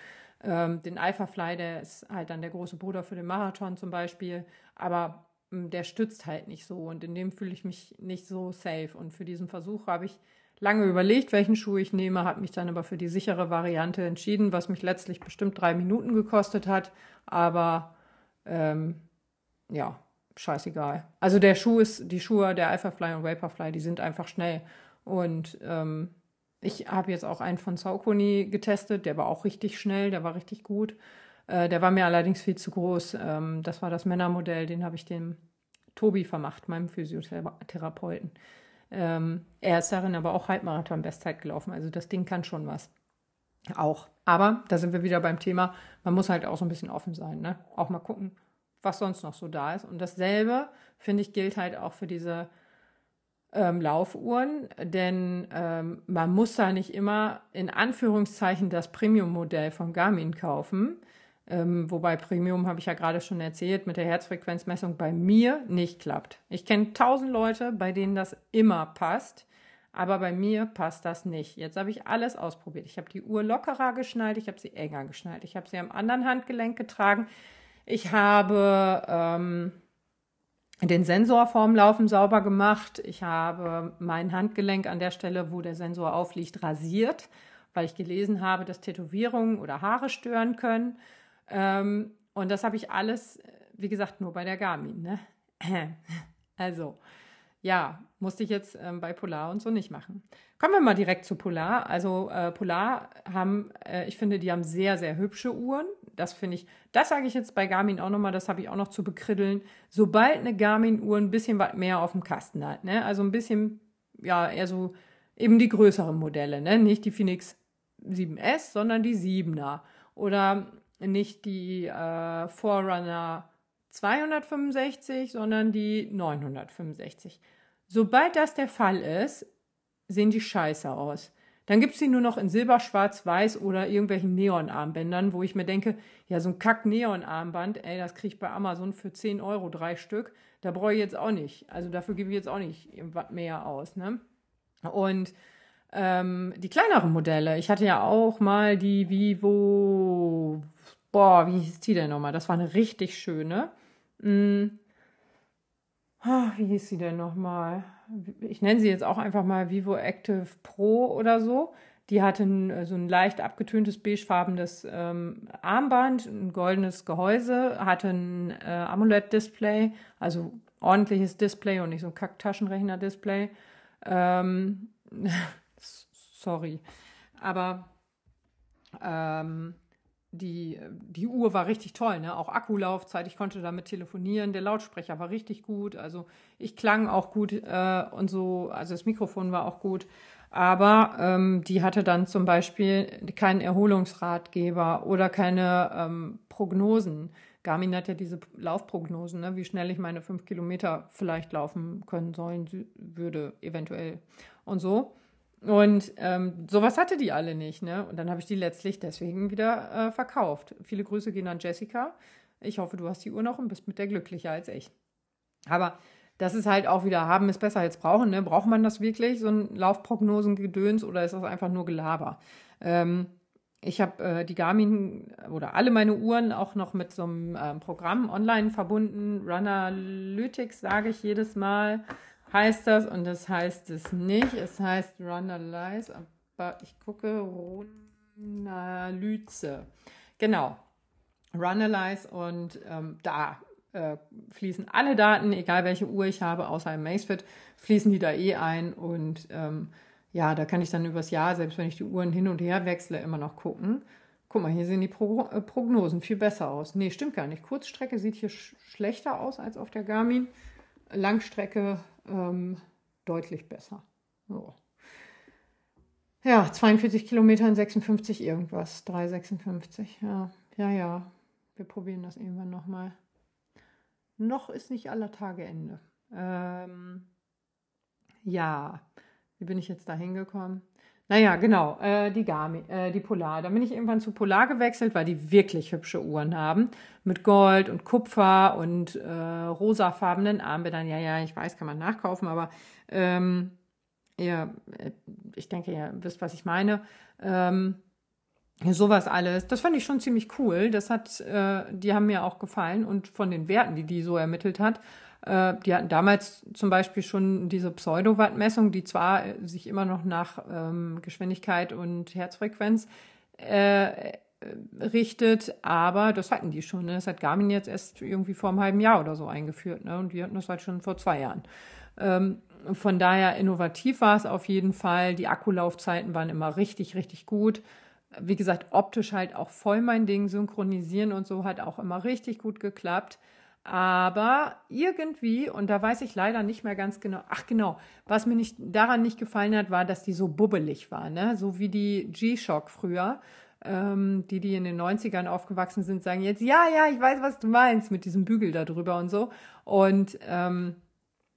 ähm, den Alphafly, der ist halt dann der große Bruder für den Marathon zum Beispiel. Aber ähm, der stützt halt nicht so. Und in dem fühle ich mich nicht so safe. Und für diesen Versuch habe ich lange überlegt, welchen Schuh ich nehme, habe mich dann aber für die sichere Variante entschieden, was mich letztlich bestimmt drei Minuten gekostet hat. Aber ähm, ja, scheißegal. Also der Schuh ist, die Schuhe, der Alphafly und Vaporfly, die sind einfach schnell. Und ähm, ich habe jetzt auch einen von Saucony getestet, der war auch richtig schnell, der war richtig gut. Äh, der war mir allerdings viel zu groß. Ähm, das war das Männermodell, den habe ich dem Tobi vermacht, meinem Physiotherapeuten. Ähm, er ist darin aber auch Halbmarathon-Bestzeit gelaufen. Also das Ding kann schon was. Auch. Aber da sind wir wieder beim Thema, man muss halt auch so ein bisschen offen sein. Ne? Auch mal gucken, was sonst noch so da ist. Und dasselbe, finde ich, gilt halt auch für diese ähm, Laufuhren, denn ähm, man muss da nicht immer in Anführungszeichen das Premium-Modell von Garmin kaufen. Ähm, wobei Premium, habe ich ja gerade schon erzählt, mit der Herzfrequenzmessung bei mir nicht klappt. Ich kenne tausend Leute, bei denen das immer passt, aber bei mir passt das nicht. Jetzt habe ich alles ausprobiert. Ich habe die Uhr lockerer geschnallt, ich habe sie enger geschnallt, ich habe sie am anderen Handgelenk getragen. Ich habe ähm, den Sensor vorm Laufen sauber gemacht. Ich habe mein Handgelenk an der Stelle, wo der Sensor aufliegt, rasiert, weil ich gelesen habe, dass Tätowierungen oder Haare stören können. Ähm, und das habe ich alles, wie gesagt, nur bei der Garmin. Ne? Also, ja, musste ich jetzt ähm, bei Polar und so nicht machen. Kommen wir mal direkt zu Polar. Also äh, Polar haben, äh, ich finde, die haben sehr, sehr hübsche Uhren. Das finde ich, das sage ich jetzt bei Garmin auch nochmal, das habe ich auch noch zu bekriddeln. Sobald eine Garmin-Uhr ein bisschen was mehr auf dem Kasten hat, ne? also ein bisschen, ja, eher so eben die größeren Modelle, ne? nicht die Phoenix 7S, sondern die 7er. Oder nicht die äh, Forerunner 265, sondern die 965. Sobald das der Fall ist, sehen die scheiße aus. Dann gibt es die nur noch in Silber, Schwarz, Weiß oder irgendwelchen Neonarmbändern, wo ich mir denke, ja, so ein Kack-Neon-Armband, ey, das kriege ich bei Amazon für 10 Euro drei Stück. Da brauche ich jetzt auch nicht. Also dafür gebe ich jetzt auch nicht mehr aus. Ne? Und ähm, die kleineren Modelle, ich hatte ja auch mal die Vivo, boah, wie hieß die denn nochmal? Das war eine richtig schöne. Hm. Oh, wie hieß sie denn nochmal? Ich nenne sie jetzt auch einfach mal Vivo Active Pro oder so. Die hatte ein, so ein leicht abgetöntes beigefarbenes ähm, Armband, ein goldenes Gehäuse, hatte ein äh, AMOLED-Display, also ordentliches Display und nicht so ein Kack-Taschenrechner-Display. Ähm, sorry. Aber ähm, die, die Uhr war richtig toll, ne? Auch Akkulaufzeit, ich konnte damit telefonieren, der Lautsprecher war richtig gut, also ich klang auch gut äh, und so, also das Mikrofon war auch gut. Aber ähm, die hatte dann zum Beispiel keinen Erholungsratgeber oder keine ähm, Prognosen. Garmin hat ja diese Laufprognosen, ne? wie schnell ich meine fünf Kilometer vielleicht laufen können sollen würde, eventuell. Und so. Und ähm, sowas hatte die alle nicht, ne? Und dann habe ich die letztlich deswegen wieder äh, verkauft. Viele Grüße gehen an Jessica. Ich hoffe, du hast die Uhr noch und bist mit der glücklicher als ich. Aber das ist halt auch wieder, haben ist besser als brauchen, ne? Braucht man das wirklich, so ein Laufprognosengedöns oder ist das einfach nur Gelaber? Ähm, ich habe äh, die Garmin oder alle meine Uhren auch noch mit so einem äh, Programm online verbunden. Runnerlytics sage ich jedes Mal heißt das und das heißt es nicht. Es heißt Runalyze, aber ich gucke Runalyze. Genau, Runalyze und ähm, da äh, fließen alle Daten, egal welche Uhr ich habe, außer im Macefit, fließen die da eh ein und ähm, ja, da kann ich dann übers Jahr, selbst wenn ich die Uhren hin und her wechsle, immer noch gucken. Guck mal, hier sehen die Pro äh, Prognosen viel besser aus. Nee, stimmt gar nicht. Kurzstrecke sieht hier sch schlechter aus als auf der Garmin. Langstrecke ähm, deutlich besser. So. Ja, 42 Kilometer in 56 irgendwas. 3,56. Ja, ja, ja. Wir probieren das irgendwann nochmal. Noch ist nicht aller Tage Ende. Ähm, ja, wie bin ich jetzt da hingekommen? Naja, genau, äh, die Garmin, äh, die Polar. Da bin ich irgendwann zu Polar gewechselt, weil die wirklich hübsche Uhren haben. Mit Gold und Kupfer und äh, rosafarbenen Armbändern. Ja, ja, ich weiß, kann man nachkaufen, aber ähm, ihr, äh, ich denke, ihr wisst, was ich meine. Ähm, sowas alles. Das fand ich schon ziemlich cool. Das hat, äh, die haben mir auch gefallen und von den Werten, die die so ermittelt hat, äh, die hatten damals zum Beispiel schon diese Pseudowattmessung, die zwar sich immer noch nach ähm, Geschwindigkeit und Herzfrequenz äh, richtet, aber das hatten die schon. Ne? Das hat Garmin jetzt erst irgendwie vor einem halben Jahr oder so eingeführt. Ne? Und die hatten das halt schon vor zwei Jahren. Ähm, von daher innovativ war es auf jeden Fall. Die Akkulaufzeiten waren immer richtig, richtig gut. Wie gesagt, optisch halt auch voll mein Ding. Synchronisieren und so hat auch immer richtig gut geklappt. Aber irgendwie, und da weiß ich leider nicht mehr ganz genau, ach genau, was mir nicht, daran nicht gefallen hat, war, dass die so bubbelig war, ne? So wie die G-Shock früher. Ähm, die, die in den 90ern aufgewachsen sind, sagen jetzt, ja, ja, ich weiß, was du meinst, mit diesem Bügel da drüber und so. Und ähm,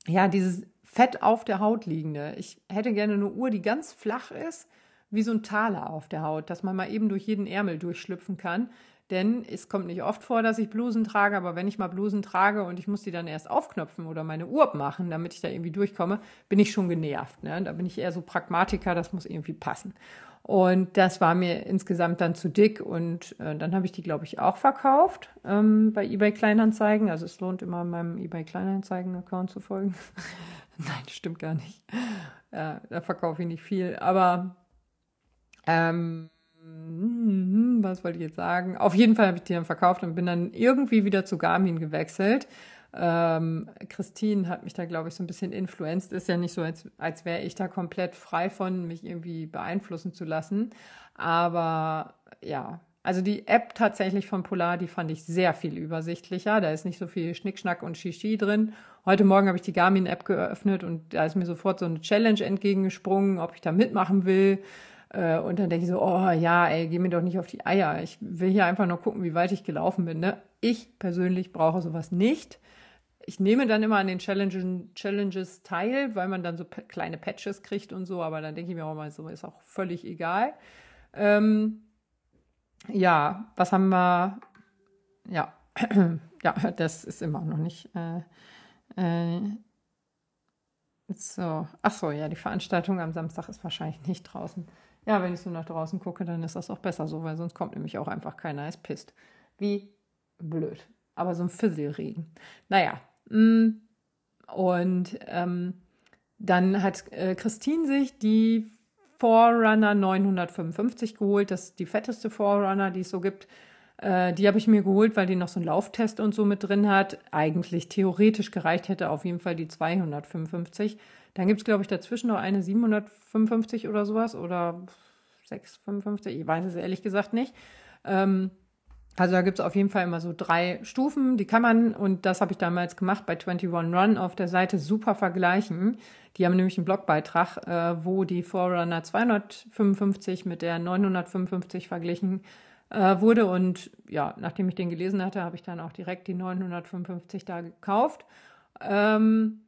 ja, dieses Fett auf der Haut liegende. Ich hätte gerne eine Uhr, die ganz flach ist, wie so ein Taler auf der Haut, dass man mal eben durch jeden Ärmel durchschlüpfen kann. Denn es kommt nicht oft vor, dass ich Blusen trage, aber wenn ich mal Blusen trage und ich muss die dann erst aufknöpfen oder meine Uhr machen, damit ich da irgendwie durchkomme, bin ich schon genervt. Ne? Da bin ich eher so Pragmatiker, das muss irgendwie passen. Und das war mir insgesamt dann zu dick und äh, dann habe ich die, glaube ich, auch verkauft ähm, bei eBay Kleinanzeigen. Also es lohnt immer, meinem eBay Kleinanzeigen-Account zu folgen. Nein, stimmt gar nicht. Ja, da verkaufe ich nicht viel. Aber ähm, hm, was wollte ich jetzt sagen? Auf jeden Fall habe ich die dann verkauft und bin dann irgendwie wieder zu Garmin gewechselt. Ähm, Christine hat mich da, glaube ich, so ein bisschen influenzt. Ist ja nicht so, als, als wäre ich da komplett frei von, mich irgendwie beeinflussen zu lassen. Aber ja, also die App tatsächlich von Polar, die fand ich sehr viel übersichtlicher. Da ist nicht so viel Schnickschnack und Shishi drin. Heute Morgen habe ich die Garmin-App geöffnet und da ist mir sofort so eine Challenge entgegengesprungen, ob ich da mitmachen will. Äh, und dann denke ich so, oh ja, ey, geh mir doch nicht auf die Eier. Ich will hier einfach nur gucken, wie weit ich gelaufen bin. Ne? Ich persönlich brauche sowas nicht. Ich nehme dann immer an den Challenges, Challenges teil, weil man dann so kleine Patches kriegt und so, aber dann denke ich mir auch mal, so ist auch völlig egal. Ähm, ja, was haben wir? Ja, ja, das ist immer noch nicht. Äh, äh, so, ach so, ja, die Veranstaltung am Samstag ist wahrscheinlich nicht draußen. Ja, wenn ich so nach draußen gucke, dann ist das auch besser so, weil sonst kommt nämlich auch einfach keiner, es pisst. Wie blöd. Aber so ein Fisselregen. Naja, mm, und ähm, dann hat äh, Christine sich die Forerunner 955 geholt. Das ist die fetteste Forerunner, die es so gibt. Äh, die habe ich mir geholt, weil die noch so einen Lauftest und so mit drin hat. Eigentlich theoretisch gereicht hätte auf jeden Fall die 255. Dann gibt es, glaube ich, dazwischen noch eine 755 oder sowas oder 655. Ich weiß es ehrlich gesagt nicht. Ähm, also da gibt es auf jeden Fall immer so drei Stufen, die kann man, und das habe ich damals gemacht bei 21 Run auf der Seite, super vergleichen. Die haben nämlich einen Blogbeitrag, äh, wo die Forerunner 255 mit der 955 verglichen äh, wurde. Und ja, nachdem ich den gelesen hatte, habe ich dann auch direkt die 955 da gekauft. Ähm,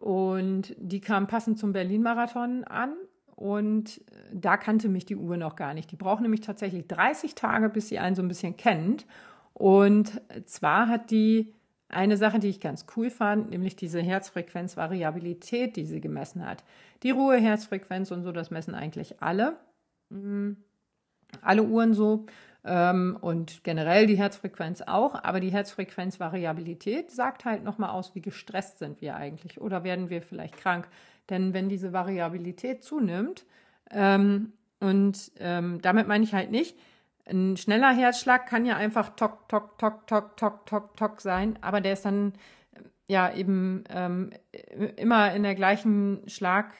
und die kam passend zum Berlin-Marathon an. Und da kannte mich die Uhr noch gar nicht. Die braucht nämlich tatsächlich 30 Tage, bis sie einen so ein bisschen kennt. Und zwar hat die eine Sache, die ich ganz cool fand, nämlich diese Herzfrequenzvariabilität, die sie gemessen hat. Die Ruheherzfrequenz und so, das messen eigentlich alle. Mhm. Alle Uhren so. Ähm, und generell die Herzfrequenz auch, aber die Herzfrequenzvariabilität sagt halt nochmal aus, wie gestresst sind wir eigentlich oder werden wir vielleicht krank. Denn wenn diese Variabilität zunimmt, ähm, und ähm, damit meine ich halt nicht, ein schneller Herzschlag kann ja einfach tok, tok, tok, tok, tok, tok, tok sein, aber der ist dann ja eben ähm, immer in der gleichen Schlag,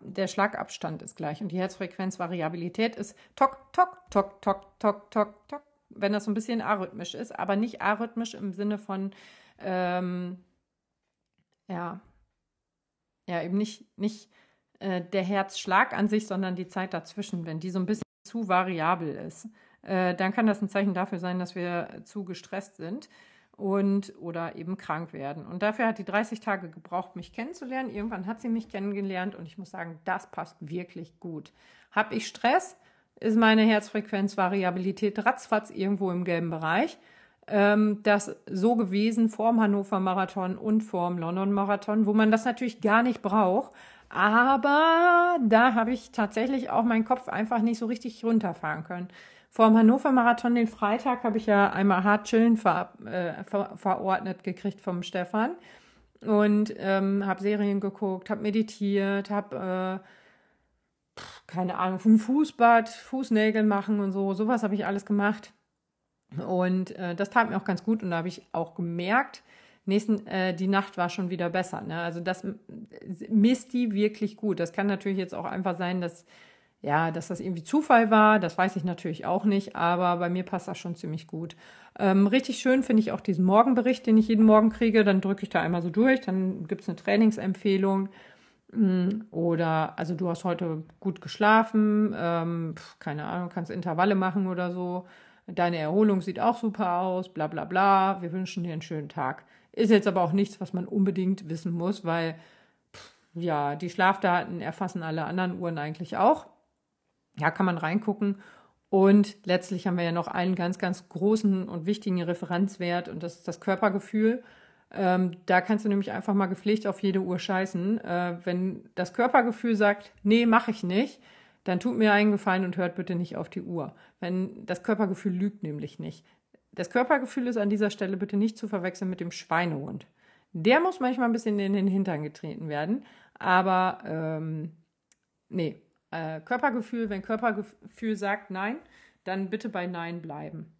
der Schlagabstand ist gleich. Und die Herzfrequenzvariabilität ist tok, tok, tok, tok, tok, tok, tok, wenn das so ein bisschen arrhythmisch ist, aber nicht arrhythmisch im Sinne von, ähm, ja, ja, eben nicht, nicht äh, der Herzschlag an sich, sondern die Zeit dazwischen, wenn die so ein bisschen zu variabel ist, äh, dann kann das ein Zeichen dafür sein, dass wir zu gestresst sind und oder eben krank werden. Und dafür hat die 30 Tage gebraucht, mich kennenzulernen. Irgendwann hat sie mich kennengelernt und ich muss sagen, das passt wirklich gut. Habe ich Stress, ist meine Herzfrequenzvariabilität ratzfatz irgendwo im gelben Bereich. Ähm, das so gewesen vorm Hannover Marathon und vorm London Marathon, wo man das natürlich gar nicht braucht. Aber da habe ich tatsächlich auch meinen Kopf einfach nicht so richtig runterfahren können. Vor dem Hannover Marathon den Freitag habe ich ja einmal hart chillen ver, äh, ver, verordnet gekriegt vom Stefan und ähm, habe Serien geguckt, habe meditiert, habe äh, keine Ahnung vom Fußbad, Fußnägel machen und so, sowas habe ich alles gemacht und äh, das tat mir auch ganz gut und da habe ich auch gemerkt, nächsten äh, die Nacht war schon wieder besser. Ne? Also das misst die wirklich gut. Das kann natürlich jetzt auch einfach sein, dass ja, dass das irgendwie Zufall war, das weiß ich natürlich auch nicht, aber bei mir passt das schon ziemlich gut. Ähm, richtig schön finde ich auch diesen Morgenbericht, den ich jeden Morgen kriege. Dann drücke ich da einmal so durch, dann gibt es eine Trainingsempfehlung. Mm, oder, also du hast heute gut geschlafen, ähm, keine Ahnung, kannst Intervalle machen oder so. Deine Erholung sieht auch super aus, bla bla bla. Wir wünschen dir einen schönen Tag. Ist jetzt aber auch nichts, was man unbedingt wissen muss, weil ja, die Schlafdaten erfassen alle anderen Uhren eigentlich auch. Ja, kann man reingucken. Und letztlich haben wir ja noch einen ganz, ganz großen und wichtigen Referenzwert und das ist das Körpergefühl. Ähm, da kannst du nämlich einfach mal gepflegt auf jede Uhr scheißen. Äh, wenn das Körpergefühl sagt, nee, mache ich nicht, dann tut mir einen Gefallen und hört bitte nicht auf die Uhr. Wenn das Körpergefühl lügt nämlich nicht. Das Körpergefühl ist an dieser Stelle bitte nicht zu verwechseln mit dem Schweinehund. Der muss manchmal ein bisschen in den Hintern getreten werden, aber ähm, nee, äh, Körpergefühl, wenn Körpergefühl sagt Nein, dann bitte bei Nein bleiben.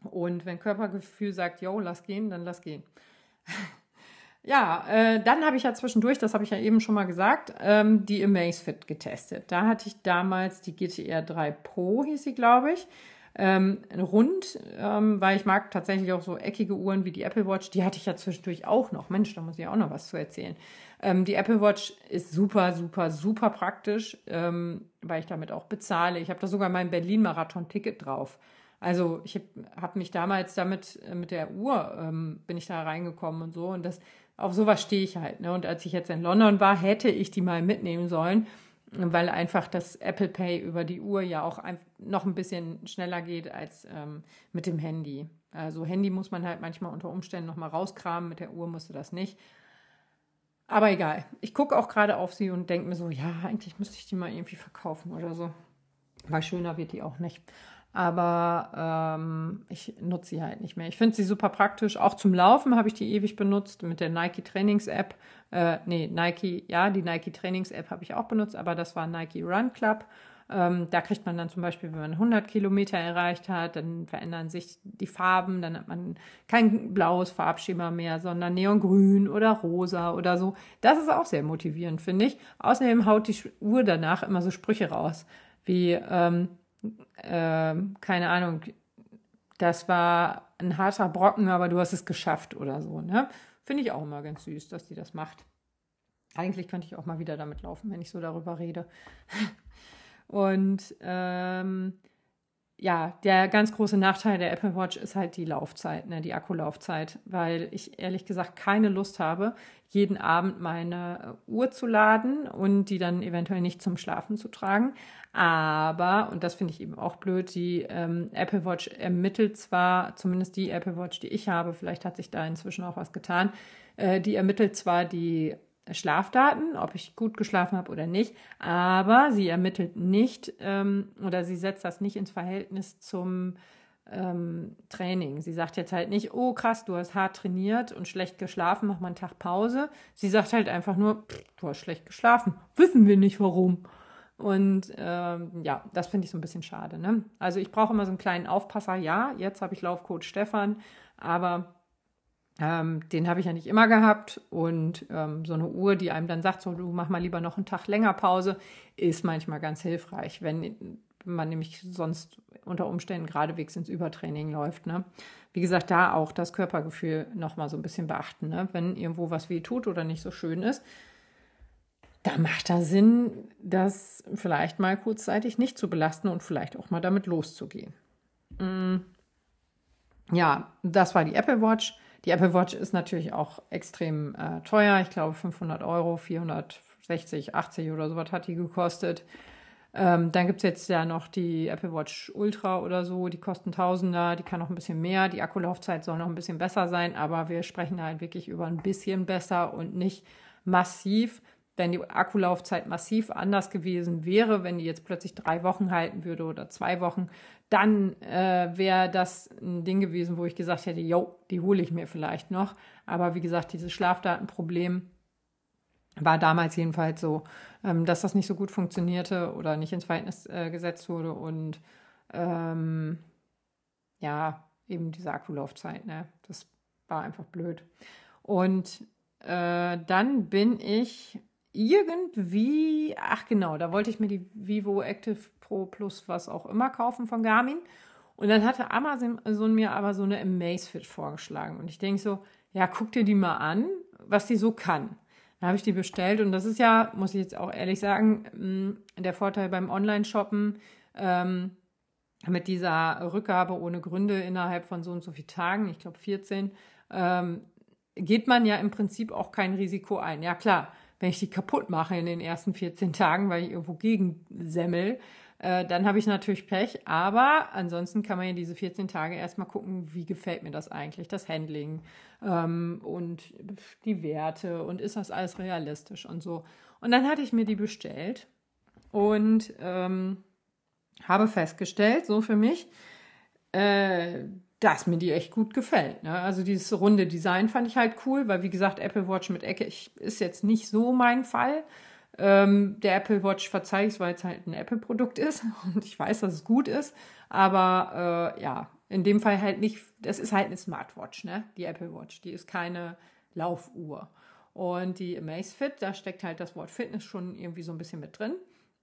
Und wenn Körpergefühl sagt, yo, lass gehen, dann lass gehen. ja, äh, dann habe ich ja zwischendurch, das habe ich ja eben schon mal gesagt, ähm, die Amazfit getestet. Da hatte ich damals die GTR 3 Pro, hieß sie, glaube ich. Ähm, rund, ähm, weil ich mag tatsächlich auch so eckige Uhren wie die Apple Watch. Die hatte ich ja zwischendurch auch noch. Mensch, da muss ich auch noch was zu erzählen. Ähm, die Apple Watch ist super, super, super praktisch, ähm, weil ich damit auch bezahle. Ich habe da sogar mein Berlin-Marathon-Ticket drauf. Also ich habe hab mich damals damit äh, mit der Uhr ähm, bin ich da reingekommen und so und das auf sowas stehe ich halt. Ne? Und als ich jetzt in London war, hätte ich die mal mitnehmen sollen, weil einfach das Apple Pay über die Uhr ja auch noch ein bisschen schneller geht als ähm, mit dem Handy. Also Handy muss man halt manchmal unter Umständen noch mal rauskramen, mit der Uhr musste das nicht. Aber egal. Ich gucke auch gerade auf sie und denke mir so, ja, eigentlich müsste ich die mal irgendwie verkaufen oder so. Weil schöner wird die auch nicht. Aber ähm, ich nutze sie halt nicht mehr. Ich finde sie super praktisch. Auch zum Laufen habe ich die ewig benutzt mit der Nike Trainings App. Äh, nee, Nike, ja, die Nike Trainings App habe ich auch benutzt, aber das war Nike Run Club. Ähm, da kriegt man dann zum Beispiel, wenn man 100 Kilometer erreicht hat, dann verändern sich die Farben, dann hat man kein blaues Farbschema mehr, sondern neongrün oder rosa oder so. Das ist auch sehr motivierend, finde ich. Außerdem haut die Uhr danach immer so Sprüche raus, wie, ähm, äh, keine Ahnung, das war ein harter Brocken, aber du hast es geschafft oder so. Ne? Finde ich auch immer ganz süß, dass die das macht. Eigentlich könnte ich auch mal wieder damit laufen, wenn ich so darüber rede. Und ähm, ja, der ganz große Nachteil der Apple Watch ist halt die Laufzeit, ne, die Akkulaufzeit, weil ich ehrlich gesagt keine Lust habe, jeden Abend meine Uhr zu laden und die dann eventuell nicht zum Schlafen zu tragen. Aber, und das finde ich eben auch blöd, die ähm, Apple Watch ermittelt zwar, zumindest die Apple Watch, die ich habe, vielleicht hat sich da inzwischen auch was getan, äh, die ermittelt zwar die Schlafdaten, ob ich gut geschlafen habe oder nicht, aber sie ermittelt nicht ähm, oder sie setzt das nicht ins Verhältnis zum ähm, Training. Sie sagt jetzt halt nicht, oh krass, du hast hart trainiert und schlecht geschlafen, mach mal einen Tag Pause. Sie sagt halt einfach nur, du hast schlecht geschlafen, wissen wir nicht warum. Und ähm, ja, das finde ich so ein bisschen schade. Ne? Also ich brauche immer so einen kleinen Aufpasser. Ja, jetzt habe ich Laufcoach Stefan, aber Ähm, den habe ich ja nicht immer gehabt. Und ähm, so eine Uhr, die einem dann sagt, so, du mach mal lieber noch einen Tag länger Pause, ist manchmal ganz hilfreich, wenn man nämlich sonst unter Umständen geradewegs ins Übertraining läuft. Ne? Wie gesagt, da auch das Körpergefühl nochmal so ein bisschen beachten. Ne? Wenn irgendwo was weh tut oder nicht so schön ist, da macht da Sinn, das vielleicht mal kurzzeitig nicht zu belasten und vielleicht auch mal damit loszugehen. Mm. Ja, das war die Apple Watch. Die Apple Watch ist natürlich auch extrem äh, teuer. Ich glaube 500 Euro, 460, 80 oder sowas hat die gekostet. Ähm, dann gibt es jetzt ja noch die Apple Watch Ultra oder so, die kosten Tausender, die kann noch ein bisschen mehr. Die Akkulaufzeit soll noch ein bisschen besser sein, aber wir sprechen halt wirklich über ein bisschen besser und nicht massiv. Wenn die Akkulaufzeit massiv anders gewesen wäre, wenn die jetzt plötzlich drei Wochen halten würde oder zwei Wochen, dann äh, wäre das ein Ding gewesen, wo ich gesagt hätte, jo, die hole ich mir vielleicht noch. Aber wie gesagt, dieses Schlafdatenproblem war damals jedenfalls so, ähm, dass das nicht so gut funktionierte oder nicht ins Verhältnis äh, gesetzt wurde und ähm, ja, eben diese Akkulaufzeit, ne? Das war einfach blöd. Und äh, dann bin ich irgendwie, ach genau, da wollte ich mir die Vivo Active Pro Plus was auch immer kaufen von Garmin. Und dann hatte Amazon mir aber so eine Amazfit vorgeschlagen. Und ich denke so, ja, guck dir die mal an, was die so kann. Dann habe ich die bestellt und das ist ja, muss ich jetzt auch ehrlich sagen, mm, der Vorteil beim Online-Shoppen ähm, mit dieser Rückgabe ohne Gründe innerhalb von so und so vielen Tagen, ich glaube 14, ähm, geht man ja im Prinzip auch kein Risiko ein. Ja klar, wenn ich die kaputt mache in den ersten 14 Tagen, weil ich irgendwo gegen semmel, äh, dann habe ich natürlich Pech. Aber ansonsten kann man ja diese 14 Tage erstmal gucken, wie gefällt mir das eigentlich, das Handling ähm, und die Werte und ist das alles realistisch und so. Und dann hatte ich mir die bestellt und ähm, habe festgestellt, so für mich, äh, dass mir die echt gut gefällt. Ne? Also dieses runde Design fand ich halt cool, weil wie gesagt, Apple Watch mit Ecke ist jetzt nicht so mein Fall. Ähm, der Apple Watch verzeihe ich, weil es halt ein Apple-Produkt ist und ich weiß, dass es gut ist. Aber äh, ja, in dem Fall halt nicht, das ist halt eine Smartwatch, ne? Die Apple Watch. Die ist keine Laufuhr. Und die Amazfit, da steckt halt das Wort Fitness schon irgendwie so ein bisschen mit drin.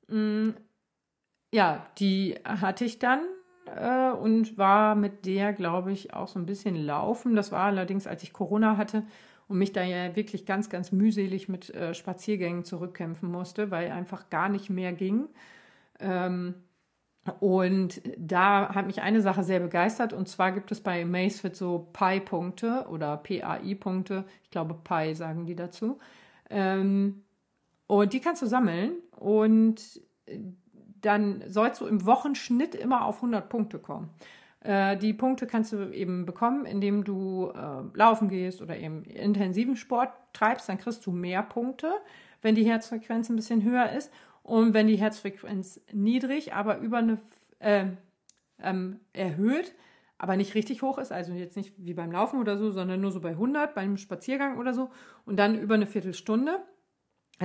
Mm, ja, die hatte ich dann äh, und war mit der, glaube ich, auch so ein bisschen laufen. Das war allerdings, als ich Corona hatte und mich da ja wirklich ganz, ganz mühselig mit äh, Spaziergängen zurückkämpfen musste, weil einfach gar nicht mehr ging. Ähm, und da hat mich eine Sache sehr begeistert und zwar gibt es bei Macefit so Pi-Punkte oder PAI-Punkte. Ich glaube, Pi sagen die dazu. Ähm, und die kannst du sammeln und dann sollst du im Wochenschnitt immer auf 100 Punkte kommen. Äh, die Punkte kannst du eben bekommen, indem du äh, laufen gehst oder eben intensiven Sport treibst, dann kriegst du mehr Punkte, wenn die Herzfrequenz ein bisschen höher ist. Und wenn die Herzfrequenz niedrig, aber über eine äh, ähm, erhöht, aber nicht richtig hoch ist, also jetzt nicht wie beim Laufen oder so, sondern nur so bei 100 beim Spaziergang oder so und dann über eine Viertelstunde,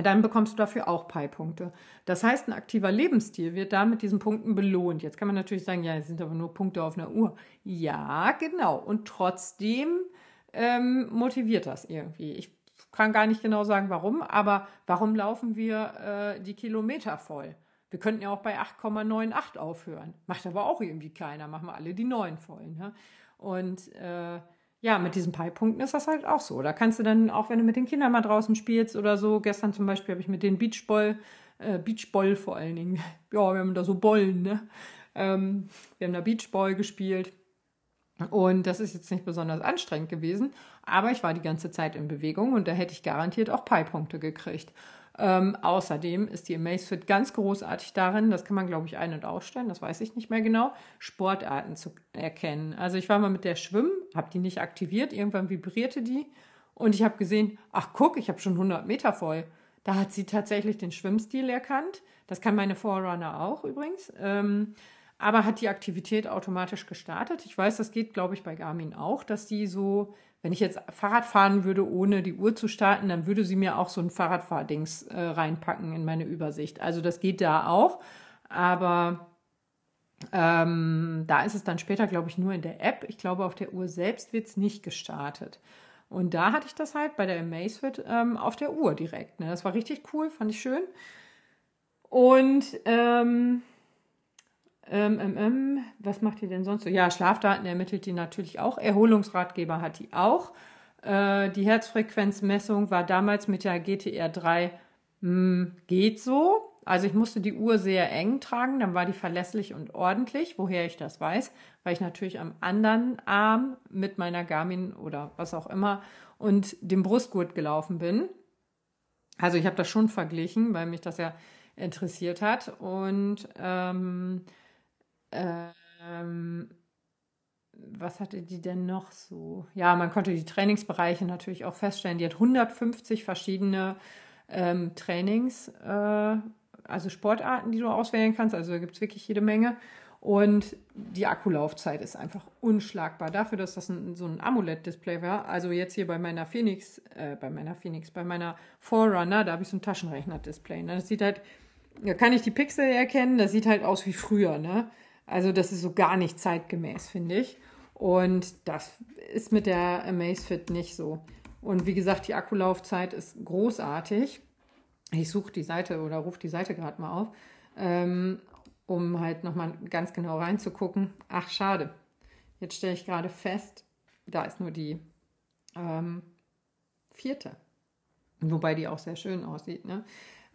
dann bekommst du dafür auch Pi-Punkte. Das heißt, ein aktiver Lebensstil wird da mit diesen Punkten belohnt. Jetzt kann man natürlich sagen, ja, es sind aber nur Punkte auf einer Uhr. Ja, genau. Und trotzdem ähm, motiviert das irgendwie. Ich kann gar nicht genau sagen, warum, aber warum laufen wir äh, die Kilometer voll? Wir könnten ja auch bei 8,98 aufhören. Macht aber auch irgendwie keiner. Machen wir alle die 9 voll. Ne? Und äh, ja, mit diesen Pi-Punkten ist das halt auch so. Da kannst du dann, auch wenn du mit den Kindern mal draußen spielst oder so, gestern zum Beispiel habe ich mit den Beachball, äh, Beachball vor allen Dingen, ja, wir haben da so Bollen, ne? Ähm, wir haben da Beachball gespielt. Und das ist jetzt nicht besonders anstrengend gewesen, aber ich war die ganze Zeit in Bewegung und da hätte ich garantiert auch Pi-Punkte gekriegt. Ähm, außerdem ist die Amazfit ganz großartig darin, das kann man glaube ich ein- und ausstellen, das weiß ich nicht mehr genau, Sportarten zu erkennen. Also ich war mal mit der schwimmen, habe die nicht aktiviert, irgendwann vibrierte die und ich habe gesehen, ach guck, ich habe schon 100 Meter voll. Da hat sie tatsächlich den Schwimmstil erkannt. Das kann meine Forerunner auch übrigens. Ähm, aber hat die Aktivität automatisch gestartet. Ich weiß, das geht, glaube ich, bei Garmin auch, dass die so wenn ich jetzt Fahrrad fahren würde, ohne die Uhr zu starten, dann würde sie mir auch so ein Fahrradfahrdings äh, reinpacken in meine Übersicht. Also das geht da auch, aber ähm, da ist es dann später, glaube ich, nur in der App. Ich glaube, auf der Uhr selbst wird es nicht gestartet. Und da hatte ich das halt bei der Amazfit ähm, auf der Uhr direkt. Ne? Das war richtig cool, fand ich schön. Und ähm, ähm, ähm, ähm, was macht die denn sonst so? Ja, Schlafdaten ermittelt die natürlich auch. Erholungsratgeber hat die auch. Äh, die Herzfrequenzmessung war damals mit der GTR 3 mh, hm, geht so. Also ich musste die Uhr sehr eng tragen, dann war die verlässlich und ordentlich. Woher ich das weiß, weil ich natürlich am anderen Arm mit meiner Garmin oder was auch immer und dem Brustgurt gelaufen bin. Also ich habe das schon verglichen, weil mich das ja interessiert hat. Und ähm, ähm, was hatte die denn noch so? Ja, man konnte die Trainingsbereiche natürlich auch feststellen. Die hat 150 verschiedene ähm, Trainings, äh, also Sportarten, die du auswählen kannst. Also da gibt es wirklich jede Menge. Und die Akkulaufzeit ist einfach unschlagbar. Dafür, dass das ein, so ein Amulett-Display war. Also jetzt hier bei meiner Phoenix, äh, bei meiner Phoenix, bei meiner Forerunner, da habe ich so ein Taschenrechner-Display. Ne? Das sieht halt, da kann ich die Pixel erkennen, das sieht halt aus wie früher, ne? Also das ist so gar nicht zeitgemäß, finde ich. Und das ist mit der Amazfit nicht so. Und wie gesagt, die Akkulaufzeit ist großartig. Ich suche die Seite oder rufe die Seite gerade mal auf, ähm, um halt nochmal ganz genau reinzugucken. Ach, schade. Jetzt stelle ich gerade fest, da ist nur die ähm, vierte. Wobei die auch sehr schön aussieht. Ne?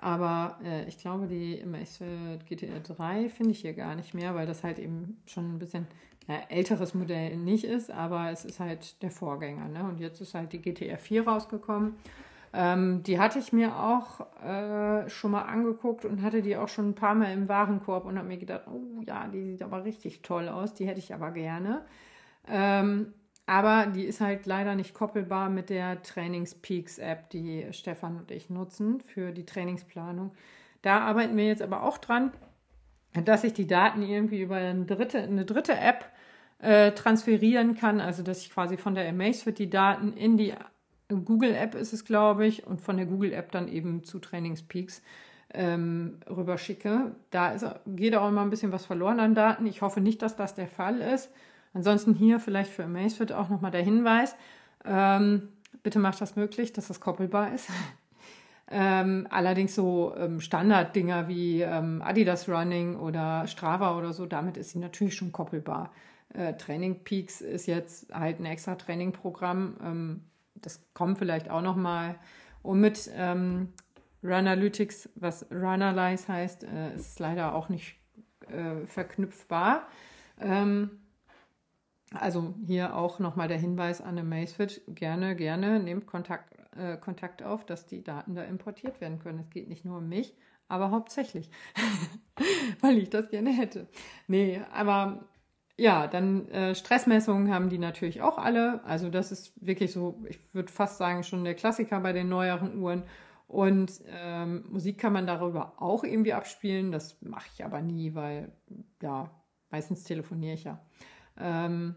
Aber äh, ich glaube, die Amazfit GTR 3 finde ich hier gar nicht mehr, weil das halt eben schon ein bisschen ja, älteres Modell nicht ist, aber es ist halt der Vorgänger. Ne? Und jetzt ist halt die GTR 4 rausgekommen. Ähm, die hatte ich mir auch äh, schon mal angeguckt und hatte die auch schon ein paar Mal im Warenkorb und habe mir gedacht, oh ja, die sieht aber richtig toll aus, die hätte ich aber gerne. Ähm, aber die ist halt leider nicht koppelbar mit der Trainingspeaks-App, die Stefan und ich nutzen für die Trainingsplanung. Da arbeiten wir jetzt aber auch dran, dass ich die Daten irgendwie über eine dritte, eine dritte App äh, transferieren kann. Also dass ich quasi von der Amazfit die Daten in die Google-App ist es, glaube ich, und von der Google-App dann eben zu Trainingspeaks ähm, rüberschicke. Da ist, geht auch immer ein bisschen was verloren an Daten. Ich hoffe nicht, dass das der Fall ist. Ansonsten hier vielleicht für Amazfit auch nochmal der Hinweis. Ähm, bitte macht das möglich, dass das koppelbar ist. ähm, allerdings so ähm, Standarddinger wie ähm, Adidas Running oder Strava oder so, damit ist sie natürlich schon koppelbar. Äh, Training Peaks ist jetzt halt ein extra Trainingprogramm. Ähm, das kommt vielleicht auch nochmal. Und mit ähm, Runalytics, was Runalyze heißt, äh, ist es leider auch nicht äh, verknüpfbar. Ähm, also hier auch nochmal der Hinweis an Amazfit. Gerne, gerne nehmt Kontakt, äh, Kontakt auf, dass die Daten da importiert werden können. Es geht nicht nur um mich, aber hauptsächlich, weil ich das gerne hätte. Nee, aber ja, dann äh, Stressmessungen haben die natürlich auch alle. Also das ist wirklich so, ich würde fast sagen, schon der Klassiker bei den neueren Uhren. Und ähm, Musik kann man darüber auch irgendwie abspielen. Das mache ich aber nie, weil ja, meistens telefoniere ich ja. Ähm,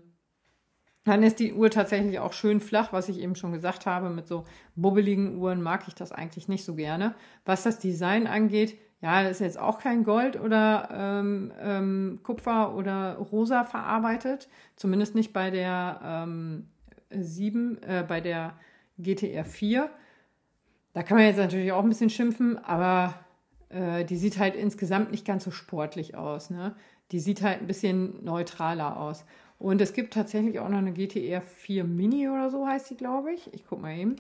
dann ist die Uhr tatsächlich auch schön flach, was ich eben schon gesagt habe. Mit so bubbeligen Uhren mag ich das eigentlich nicht so gerne. Was das Design angeht, ja, ist jetzt auch kein Gold oder ähm, ähm, Kupfer oder Rosa verarbeitet. Zumindest nicht bei der ähm, 7, äh, bei der GTR 4. Da kann man jetzt natürlich auch ein bisschen schimpfen, aber äh, die sieht halt insgesamt nicht ganz so sportlich aus. Ne? Die sieht halt ein bisschen neutraler aus. Und es gibt tatsächlich auch noch eine GTR 4 Mini oder so heißt die, glaube ich. Ich gucke mal eben.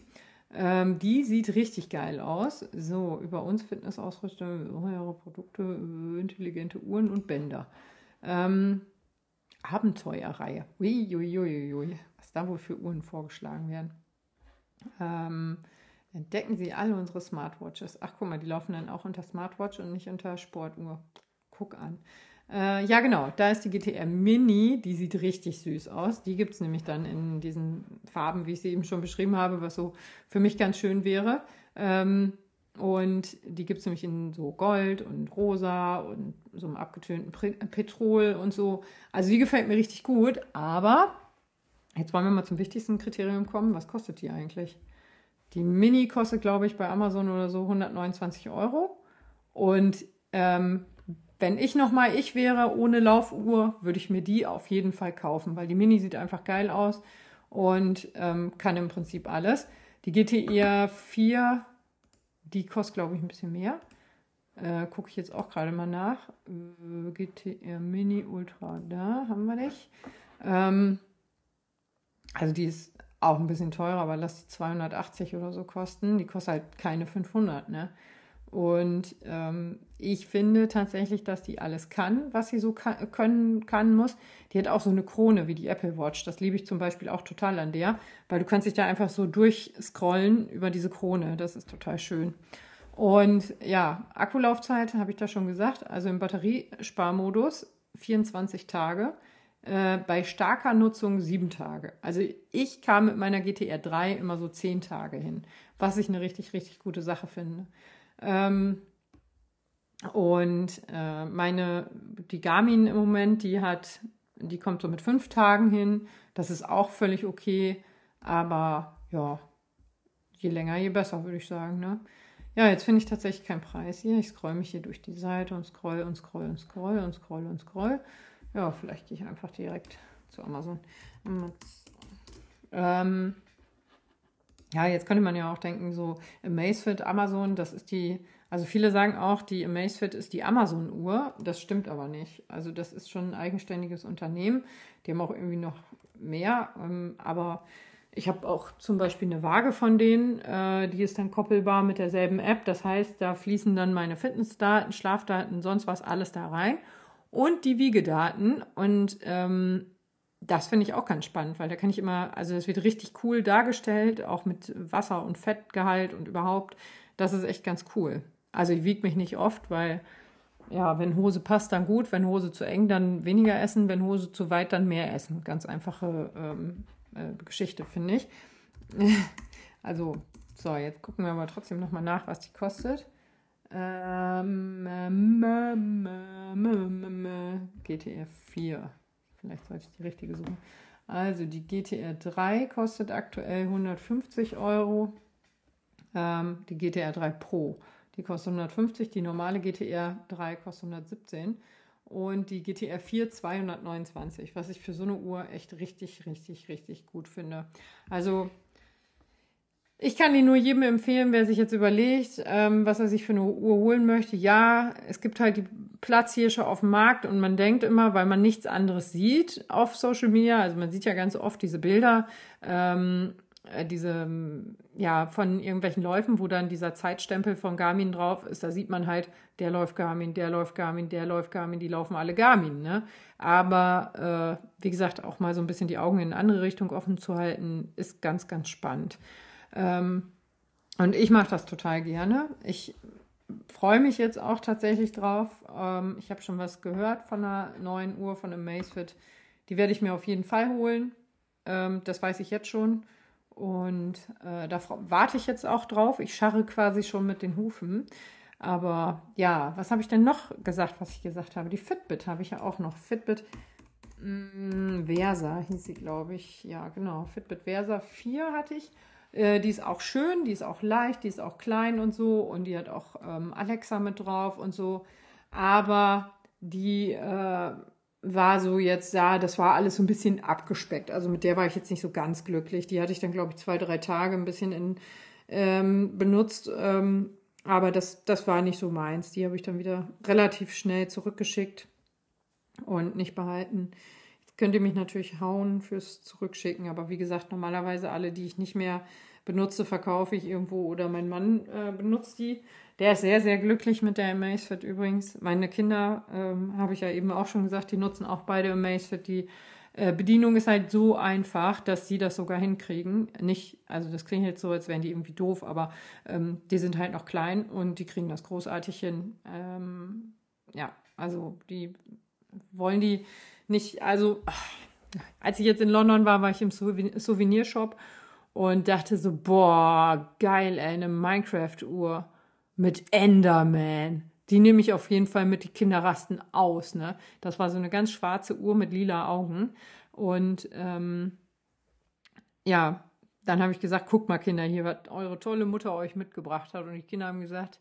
Ähm, die sieht richtig geil aus. So, über uns Fitnessausrüstung, höhere Produkte, intelligente Uhren und Bänder. Ähm, Abenteuerreihe. Uiuiuiui, was da wohl für Uhren vorgeschlagen werden. Ähm, entdecken Sie alle unsere Smartwatches. Ach, guck mal, die laufen dann auch unter Smartwatch und nicht unter Sportuhr. Guck an. Äh, ja, genau, da ist die GTR Mini, die sieht richtig süß aus. Die gibt es nämlich dann in diesen Farben, wie ich sie eben schon beschrieben habe, was so für mich ganz schön wäre. Ähm, und die gibt es nämlich in so Gold und Rosa und so einem abgetönten Petrol und so. Also die gefällt mir richtig gut. Aber jetzt wollen wir mal zum wichtigsten Kriterium kommen. Was kostet die eigentlich? Die Mini kostet, glaube ich, bei Amazon oder so 129 Euro. Und ähm, wenn ich nochmal ich wäre ohne Laufuhr, würde ich mir die auf jeden Fall kaufen, weil die Mini sieht einfach geil aus und ähm, kann im Prinzip alles. Die GTR 4, die kostet, glaube ich, ein bisschen mehr. Äh, Gucke ich jetzt auch gerade mal nach. Äh, GTR Mini Ultra, da haben wir dich. Ähm, also die ist auch ein bisschen teurer, aber lass die 280 oder so kosten. Die kostet halt keine 500, ne? Und ähm, ich finde tatsächlich, dass die alles kann, was sie so kann, können kann muss. Die hat auch so eine Krone wie die Apple Watch. Das liebe ich zum Beispiel auch total an der, weil du kannst dich da einfach so durchscrollen über diese Krone. Das ist total schön. Und ja, Akkulaufzeit habe ich da schon gesagt. Also im Batteriesparmodus 24 Tage. Äh, bei starker Nutzung sieben Tage. Also ich kam mit meiner GTR 3 immer so zehn Tage hin, was ich eine richtig, richtig gute Sache finde. Ähm, und äh, meine, die Garmin im Moment, die hat, die kommt so mit fünf Tagen hin. Das ist auch völlig okay. Aber ja, je länger, je besser, würde ich sagen. Ne? Ja, jetzt finde ich tatsächlich keinen Preis hier. Ich scroll mich hier durch die Seite und scroll und scroll und scroll und scroll und scroll. Ja, vielleicht gehe ich einfach direkt zu Amazon. Ähm, ja, jetzt könnte man ja auch denken, so Amazfit, Amazon, das ist die, also viele sagen auch, die Amazfit ist die Amazon-Uhr. Das stimmt aber nicht. Also das ist schon ein eigenständiges Unternehmen. Die haben auch irgendwie noch mehr. Ähm, aber ich habe auch zum Beispiel eine Waage von denen, äh, die ist dann koppelbar mit derselben App. Das heißt, da fließen dann meine Fitnessdaten, Schlafdaten, sonst was alles da rein und die Wiegedaten. Und ähm, das finde ich auch ganz spannend, weil da kann ich immer, also das wird richtig cool dargestellt, auch mit Wasser- und Fettgehalt und überhaupt. Das ist echt ganz cool. Also ich wiege mich nicht oft, weil ja, wenn Hose passt, dann gut, wenn Hose zu eng, dann weniger essen, wenn Hose zu weit, dann mehr essen. Ganz einfache ähm, äh, Geschichte, finde ich. also, so, jetzt gucken wir aber trotzdem nochmal nach, was die kostet. Ähm, GTR 4. Vielleicht sollte ich die richtige suchen. Also die GTR 3 kostet aktuell 150 Euro. Ähm, die GTR 3 Pro, die kostet 150. Die normale GTR 3 kostet 117. Und die GTR 4 229, was ich für so eine Uhr echt richtig, richtig, richtig gut finde. Also ich kann die nur jedem empfehlen, wer sich jetzt überlegt, ähm, was er sich für eine Uhr holen möchte. Ja, es gibt halt die Platzhirsche auf dem Markt und man denkt immer, weil man nichts anderes sieht auf Social Media, also man sieht ja ganz oft diese Bilder, ähm, äh, diese, ja, von irgendwelchen Läufen, wo dann dieser Zeitstempel von Garmin drauf ist, da sieht man halt, der läuft Garmin, der läuft Garmin, der läuft Garmin, die laufen alle Garmin, ne? Aber äh, wie gesagt, auch mal so ein bisschen die Augen in eine andere Richtung offen zu halten, ist ganz, ganz spannend. Ähm, und ich mache das total gerne. Ich freue mich jetzt auch tatsächlich drauf. Ähm, ich habe schon was gehört von einer neuen Uhr von einem Macefit. Die werde ich mir auf jeden Fall holen. Ähm, das weiß ich jetzt schon. Und äh, da warte ich jetzt auch drauf. Ich scharre quasi schon mit den Hufen. Aber ja, was habe ich denn noch gesagt, was ich gesagt habe? Die Fitbit habe ich ja auch noch. Fitbit mh, mm, Versa hieß sie, glaube ich. Ja, genau. Fitbit Versa 4 hatte ich. Äh, die ist auch schön, die ist auch leicht, die ist auch klein und so und die hat auch ähm, Alexa mit drauf und so. Aber die äh, war so jetzt, ja, das war alles so ein bisschen abgespeckt. Also mit der war ich jetzt nicht so ganz glücklich. Die hatte ich dann, glaube ich, zwei, drei Tage ein bisschen in, ähm, benutzt. Ähm, aber das, das war nicht so meins. Die habe ich dann wieder relativ schnell zurückgeschickt und nicht behalten. Könnt ihr mich natürlich hauen fürs Zurückschicken, aber wie gesagt, normalerweise alle, die ich nicht mehr benutze, verkaufe ich irgendwo oder mein Mann äh, benutzt die. Der ist sehr, sehr glücklich mit der Amazfit übrigens. Meine Kinder, ähm, habe ich ja eben auch schon gesagt, die nutzen auch beide Amazfit. Die äh, Bedienung ist halt so einfach, dass sie das sogar hinkriegen. Nicht, also das klingt jetzt so, als wären die irgendwie doof, aber ähm, die sind halt noch klein und die kriegen das großartig hin. Ähm, ja, also die wollen die nicht, also als ich jetzt in London war, war ich im Souvenirshop und dachte so, boah, geil, ey, eine Minecraft-Uhr mit Enderman. Die nehme ich auf jeden Fall mit, die Kinder rasten aus, ne? Das war so eine ganz schwarze Uhr mit lila Augen. Und ähm, ja, dann habe ich gesagt, guck mal, Kinder, hier, was eure tolle Mutter euch mitgebracht hat. Und die Kinder haben gesagt,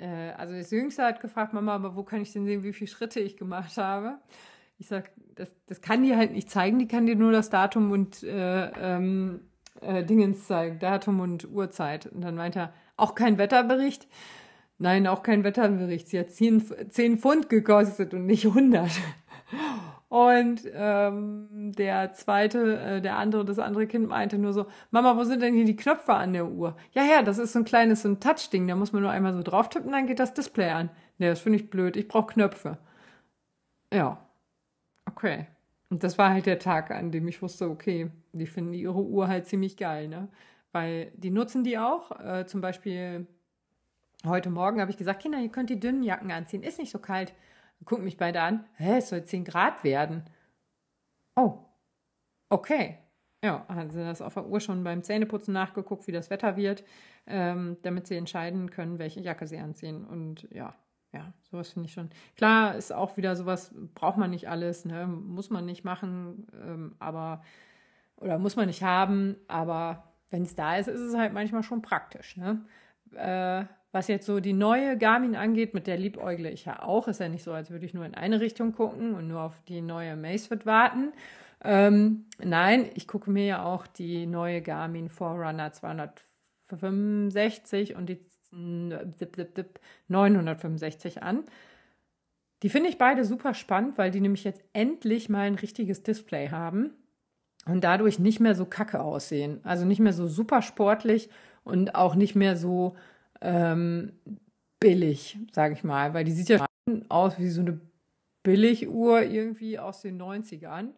äh, also das Jüngste hat gefragt, Mama, aber wo kann ich denn sehen, wie viele Schritte ich gemacht habe? Ich sag, das, das kann die halt nicht zeigen, die kann dir nur das Datum und äh, ähm, äh, Dingens zeigen, Datum und Uhrzeit. Und dann meint er, auch kein Wetterbericht? Nein, auch kein Wetterbericht. Sie hat 10, 10 Pfund gekostet und nicht 100. Und ähm, der zweite, äh, der andere, das andere Kind meinte nur so, Mama, wo sind denn hier die Knöpfe an der Uhr? Ja, ja, das ist so ein kleines so ein Touch-Ding, da muss man nur einmal so drauf tippen, dann geht das Display an. Nee, das finde ich blöd, ich brauche Knöpfe. Ja, okay. Und das war halt der Tag, an dem ich wusste, okay, die finden ihre Uhr halt ziemlich geil, ne? Weil die nutzen die auch. Äh, zum Beispiel heute Morgen habe ich gesagt, Kinder, ihr könnt die dünnen Jacken anziehen, ist nicht so kalt. Gucken mich beide an, hä, es soll 10 Grad werden. Oh, okay. Ja, haben sie das auf der Uhr schon beim Zähneputzen nachgeguckt, wie das Wetter wird, ähm, damit sie entscheiden können, welche Jacke sie anziehen. Und ja, ja, sowas finde ich schon. Klar, ist auch wieder sowas, braucht man nicht alles, ne? muss man nicht machen, ähm, aber, oder muss man nicht haben, aber wenn es da ist, ist es halt manchmal schon praktisch. Ne? Äh, was jetzt so die neue Garmin angeht, mit der liebäugle ich ja auch. Ist ja nicht so, als würde ich nur in eine Richtung gucken und nur auf die neue Macefit warten. Ähm, nein, ich gucke mir ja auch die neue Garmin Forerunner 265 und die 965 an. Die finde ich beide super spannend, weil die nämlich jetzt endlich mal ein richtiges Display haben und dadurch nicht mehr so kacke aussehen. Also nicht mehr so super sportlich und auch nicht mehr so ähm, billig, sage ich mal, weil die sieht ja aus wie so eine Billiguhr irgendwie aus den 90ern.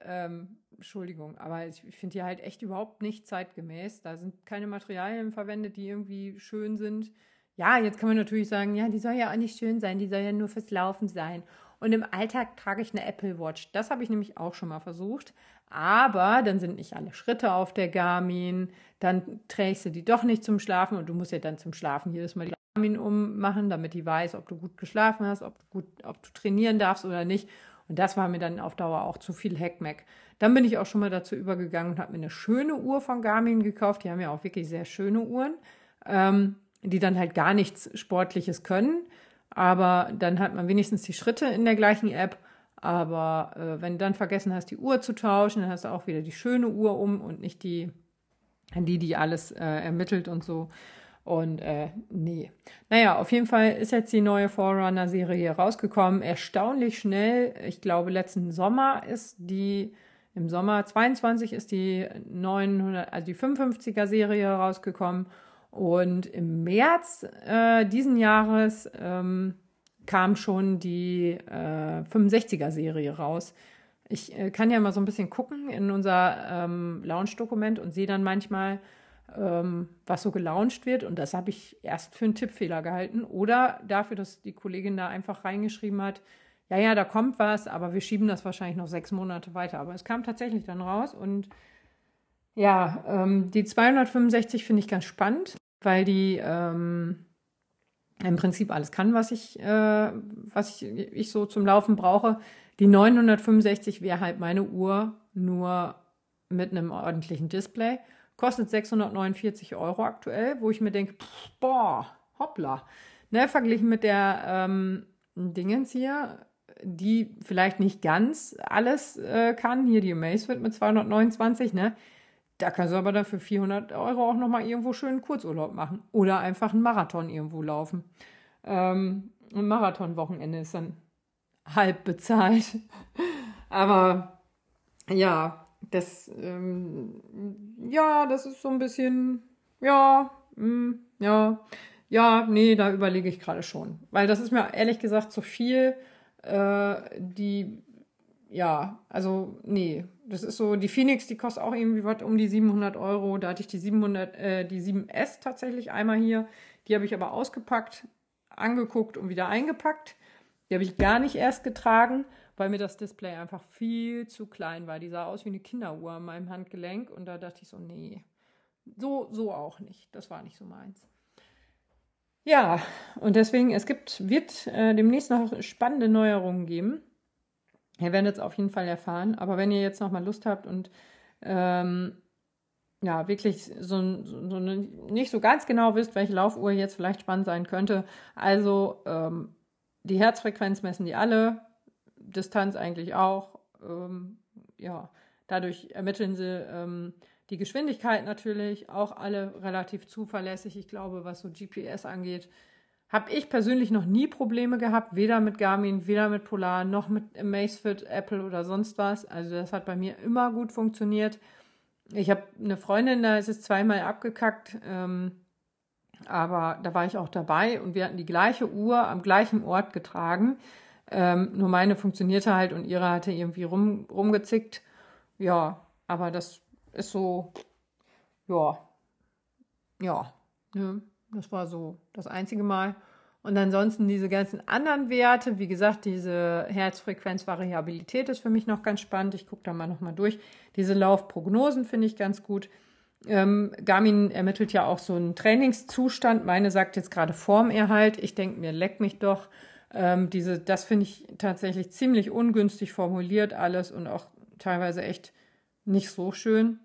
Ähm, Entschuldigung, aber ich finde die halt echt überhaupt nicht zeitgemäß. Da sind keine Materialien verwendet, die irgendwie schön sind. Ja, jetzt kann man natürlich sagen, ja, die soll ja auch nicht schön sein, die soll ja nur fürs Laufen sein. Und im Alltag trage ich eine Apple Watch. Das habe ich nämlich auch schon mal versucht. Aber dann sind nicht alle Schritte auf der Garmin. Dann trägst du die doch nicht zum Schlafen und du musst ja dann zum Schlafen jedes Mal die Garmin ummachen, damit die weiß, ob du gut geschlafen hast, ob du, gut, ob du trainieren darfst oder nicht. Und das war mir dann auf Dauer auch zu viel Hackmack. Dann bin ich auch schon mal dazu übergegangen und habe mir eine schöne Uhr von Garmin gekauft. Die haben ja auch wirklich sehr schöne Uhren, ähm, die dann halt gar nichts Sportliches können. Aber dann hat man wenigstens die Schritte in der gleichen App. Aber äh, wenn du dann vergessen hast, die Uhr zu tauschen, dann hast du auch wieder die schöne Uhr um und nicht die, die, die alles äh, ermittelt und so. Und äh, nee. Naja, auf jeden Fall ist jetzt die neue Forerunner-Serie rausgekommen. Erstaunlich schnell. Ich glaube, letzten Sommer ist die, im Sommer 22 ist die 900, also die 55er-Serie rausgekommen. Und im März äh, diesen Jahres ähm, kam schon die äh, 65er-Serie raus. Ich äh, kann ja mal so ein bisschen gucken in unser ähm, Launch-Dokument und sehe dann manchmal, ähm, was so gelauncht wird. Und das habe ich erst für einen Tippfehler gehalten oder dafür, dass die Kollegin da einfach reingeschrieben hat, ja, ja, da kommt was, aber wir schieben das wahrscheinlich noch sechs Monate weiter. Aber es kam tatsächlich dann raus und ja, ähm, die 265 finde ich ganz spannend, weil die ähm, im Prinzip alles kann, was ich, äh, was ich, ich so zum Laufen brauche. Die 965 wäre halt meine Uhr nur mit einem ordentlichen Display. Kostet 649 Euro aktuell, wo ich mir denke, boah, hoppla. Ne, verglichen mit der ähm, Dingens hier, die vielleicht nicht ganz alles äh, kann. Hier die Amazfit mit 229, ne? Da kannst du aber dann für 400 Euro auch nochmal irgendwo schön einen Kurzurlaub machen. Oder einfach einen Marathon irgendwo laufen. Ähm, ein Marathonwochenende ist dann halb bezahlt. aber ja, das, ähm, ja, das ist so ein bisschen, ja, mh, mm, ja, ja, nee, da überlege ich gerade schon. Weil das ist mir ehrlich gesagt zu viel. Äh, die, ja, also, nee, das ist so, die Phoenix, die kostet auch irgendwie was um die 700 Euro. Da hatte ich die 700, äh, die 7S tatsächlich einmal hier. Die habe ich aber ausgepackt, angeguckt und wieder eingepackt. Die habe ich gar nicht erst getragen weil mir das Display einfach viel zu klein war. Die sah aus wie eine Kinderuhr an meinem Handgelenk und da dachte ich so, nee, so, so auch nicht. Das war nicht so meins. Ja, und deswegen, es gibt, wird äh, demnächst noch spannende Neuerungen geben. Ihr werdet es auf jeden Fall erfahren. Aber wenn ihr jetzt noch mal Lust habt und ähm, ja, wirklich so, so, so nicht so ganz genau wisst, welche Laufuhr jetzt vielleicht spannend sein könnte. Also ähm, die Herzfrequenz messen die alle, Distanz eigentlich auch. Ähm, ja, dadurch ermitteln sie ähm, die Geschwindigkeit natürlich, auch alle relativ zuverlässig. Ich glaube, was so GPS angeht, habe ich persönlich noch nie Probleme gehabt, weder mit Garmin, weder mit Polar, noch mit Amazfit, Apple oder sonst was. Also das hat bei mir immer gut funktioniert. Ich habe eine Freundin, da ist es zweimal abgekackt, ähm, aber da war ich auch dabei und wir hatten die gleiche Uhr am gleichen Ort getragen. Ähm, nur meine funktionierte halt und ihre hatte irgendwie rum, rumgezickt. Ja, aber das ist so, ja, ja, ne? Das war so das einzige Mal. Und ansonsten diese ganzen anderen Werte, wie gesagt, diese Herzfrequenzvariabilität ist für mich noch ganz spannend. Ich gucke da mal nochmal durch. Diese Laufprognosen finde ich ganz gut. Ähm, Garmin ermittelt ja auch so einen Trainingszustand. Meine sagt jetzt gerade Formerhalt. Ich denke mir, leck mich doch. Ähm, diese, das finde ich tatsächlich ziemlich ungünstig formuliert alles und auch teilweise echt nicht so schön.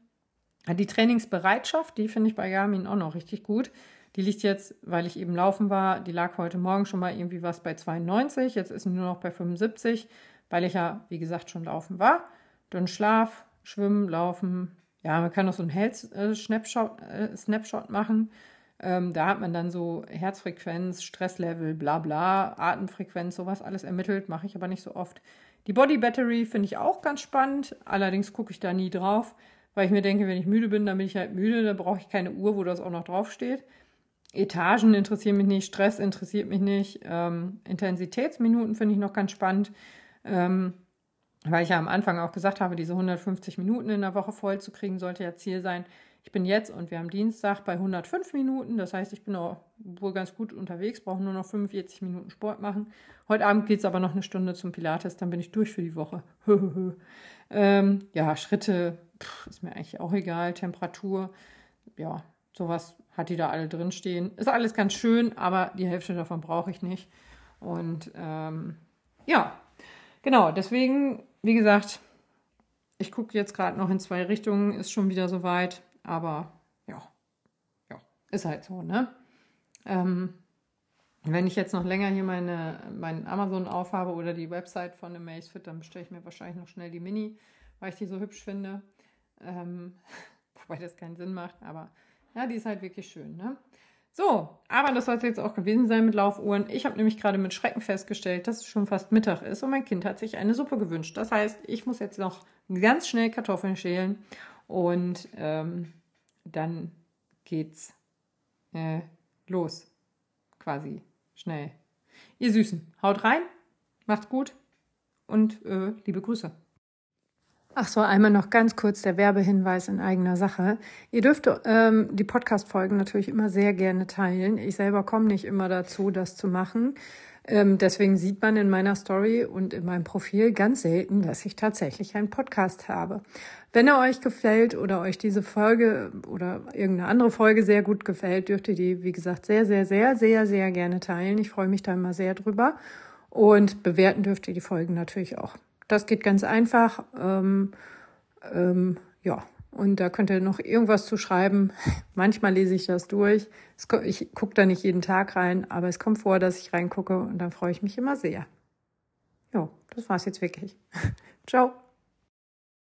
Die Trainingsbereitschaft, die finde ich bei Garmin auch noch richtig gut. Die liegt jetzt, weil ich eben laufen war, die lag heute Morgen schon mal irgendwie was bei 92, jetzt ist sie nur noch bei 75, weil ich ja, wie gesagt, schon laufen war. Dann Schlaf, Schwimmen, Laufen. Ja, man kann auch so einen Health-Snapshot äh, Snapshot machen. Ähm, da hat man dann so Herzfrequenz, Stresslevel, bla bla, Atemfrequenz, sowas alles ermittelt, mache ich aber nicht so oft. Die Body Battery finde ich auch ganz spannend, allerdings gucke ich da nie drauf, weil ich mir denke, wenn ich müde bin, dann bin ich halt müde, da brauche ich keine Uhr, wo das auch noch draufsteht. Etagen interessieren mich nicht, Stress interessiert mich nicht, ähm, Intensitätsminuten finde ich noch ganz spannend, ähm, weil ich ja am Anfang auch gesagt habe, diese 150 Minuten in der Woche voll zu kriegen, sollte ja Ziel sein. Ich bin jetzt und wir haben Dienstag bei 105 Minuten. Das heißt, ich bin auch wohl ganz gut unterwegs, brauche nur noch 45 Minuten Sport machen. Heute Abend geht es aber noch eine Stunde zum Pilates, dann bin ich durch für die Woche. ähm, ja, Schritte pff, ist mir eigentlich auch egal. Temperatur, ja, sowas hat die da alle drinstehen. Ist alles ganz schön, aber die Hälfte davon brauche ich nicht. Und ähm, ja, genau, deswegen, wie gesagt, ich gucke jetzt gerade noch in zwei Richtungen, ist schon wieder soweit. Aber ja, ja, ist halt so, ne? Ähm, wenn ich jetzt noch länger hier meine, meinen Amazon aufhabe oder die Website von Amazfit, dann bestelle ich mir wahrscheinlich noch schnell die Mini, weil ich die so hübsch finde. Ähm, wobei das keinen Sinn macht, aber ja, die ist halt wirklich schön, ne? So, aber das soll es jetzt auch gewesen sein mit Laufuhren. Ich habe nämlich gerade mit Schrecken festgestellt, dass es schon fast Mittag ist und mein Kind hat sich eine Suppe gewünscht. Das heißt, ich muss jetzt noch ganz schnell Kartoffeln schälen und ähm, dann geht's äh, los. Quasi schnell. Ihr Süßen, haut rein, macht's gut und äh, liebe Grüße. Ach so, einmal noch ganz kurz der Werbehinweis in eigener Sache. Ihr dürft ähm, die Podcast-Folgen natürlich immer sehr gerne teilen. Ich selber komme nicht immer dazu, das zu machen. Ähm, deswegen sieht man in meiner Story und in meinem Profil ganz selten, dass ich tatsächlich einen Podcast habe. Wenn er euch gefällt oder euch diese Folge oder irgendeine andere Folge sehr gut gefällt, dürft ihr die, wie gesagt, sehr, sehr, sehr, sehr, sehr gerne teilen. Ich freue mich da immer sehr drüber. Und bewerten dürft ihr die Folgen natürlich auch. Das geht ganz einfach. Ähm, ähm, ja, und da könnt ihr noch irgendwas zu schreiben. Manchmal lese ich das durch. Ich gucke da nicht jeden Tag rein, aber es kommt vor, dass ich reingucke und dann freue ich mich immer sehr. Ja, das war's jetzt wirklich. Ciao.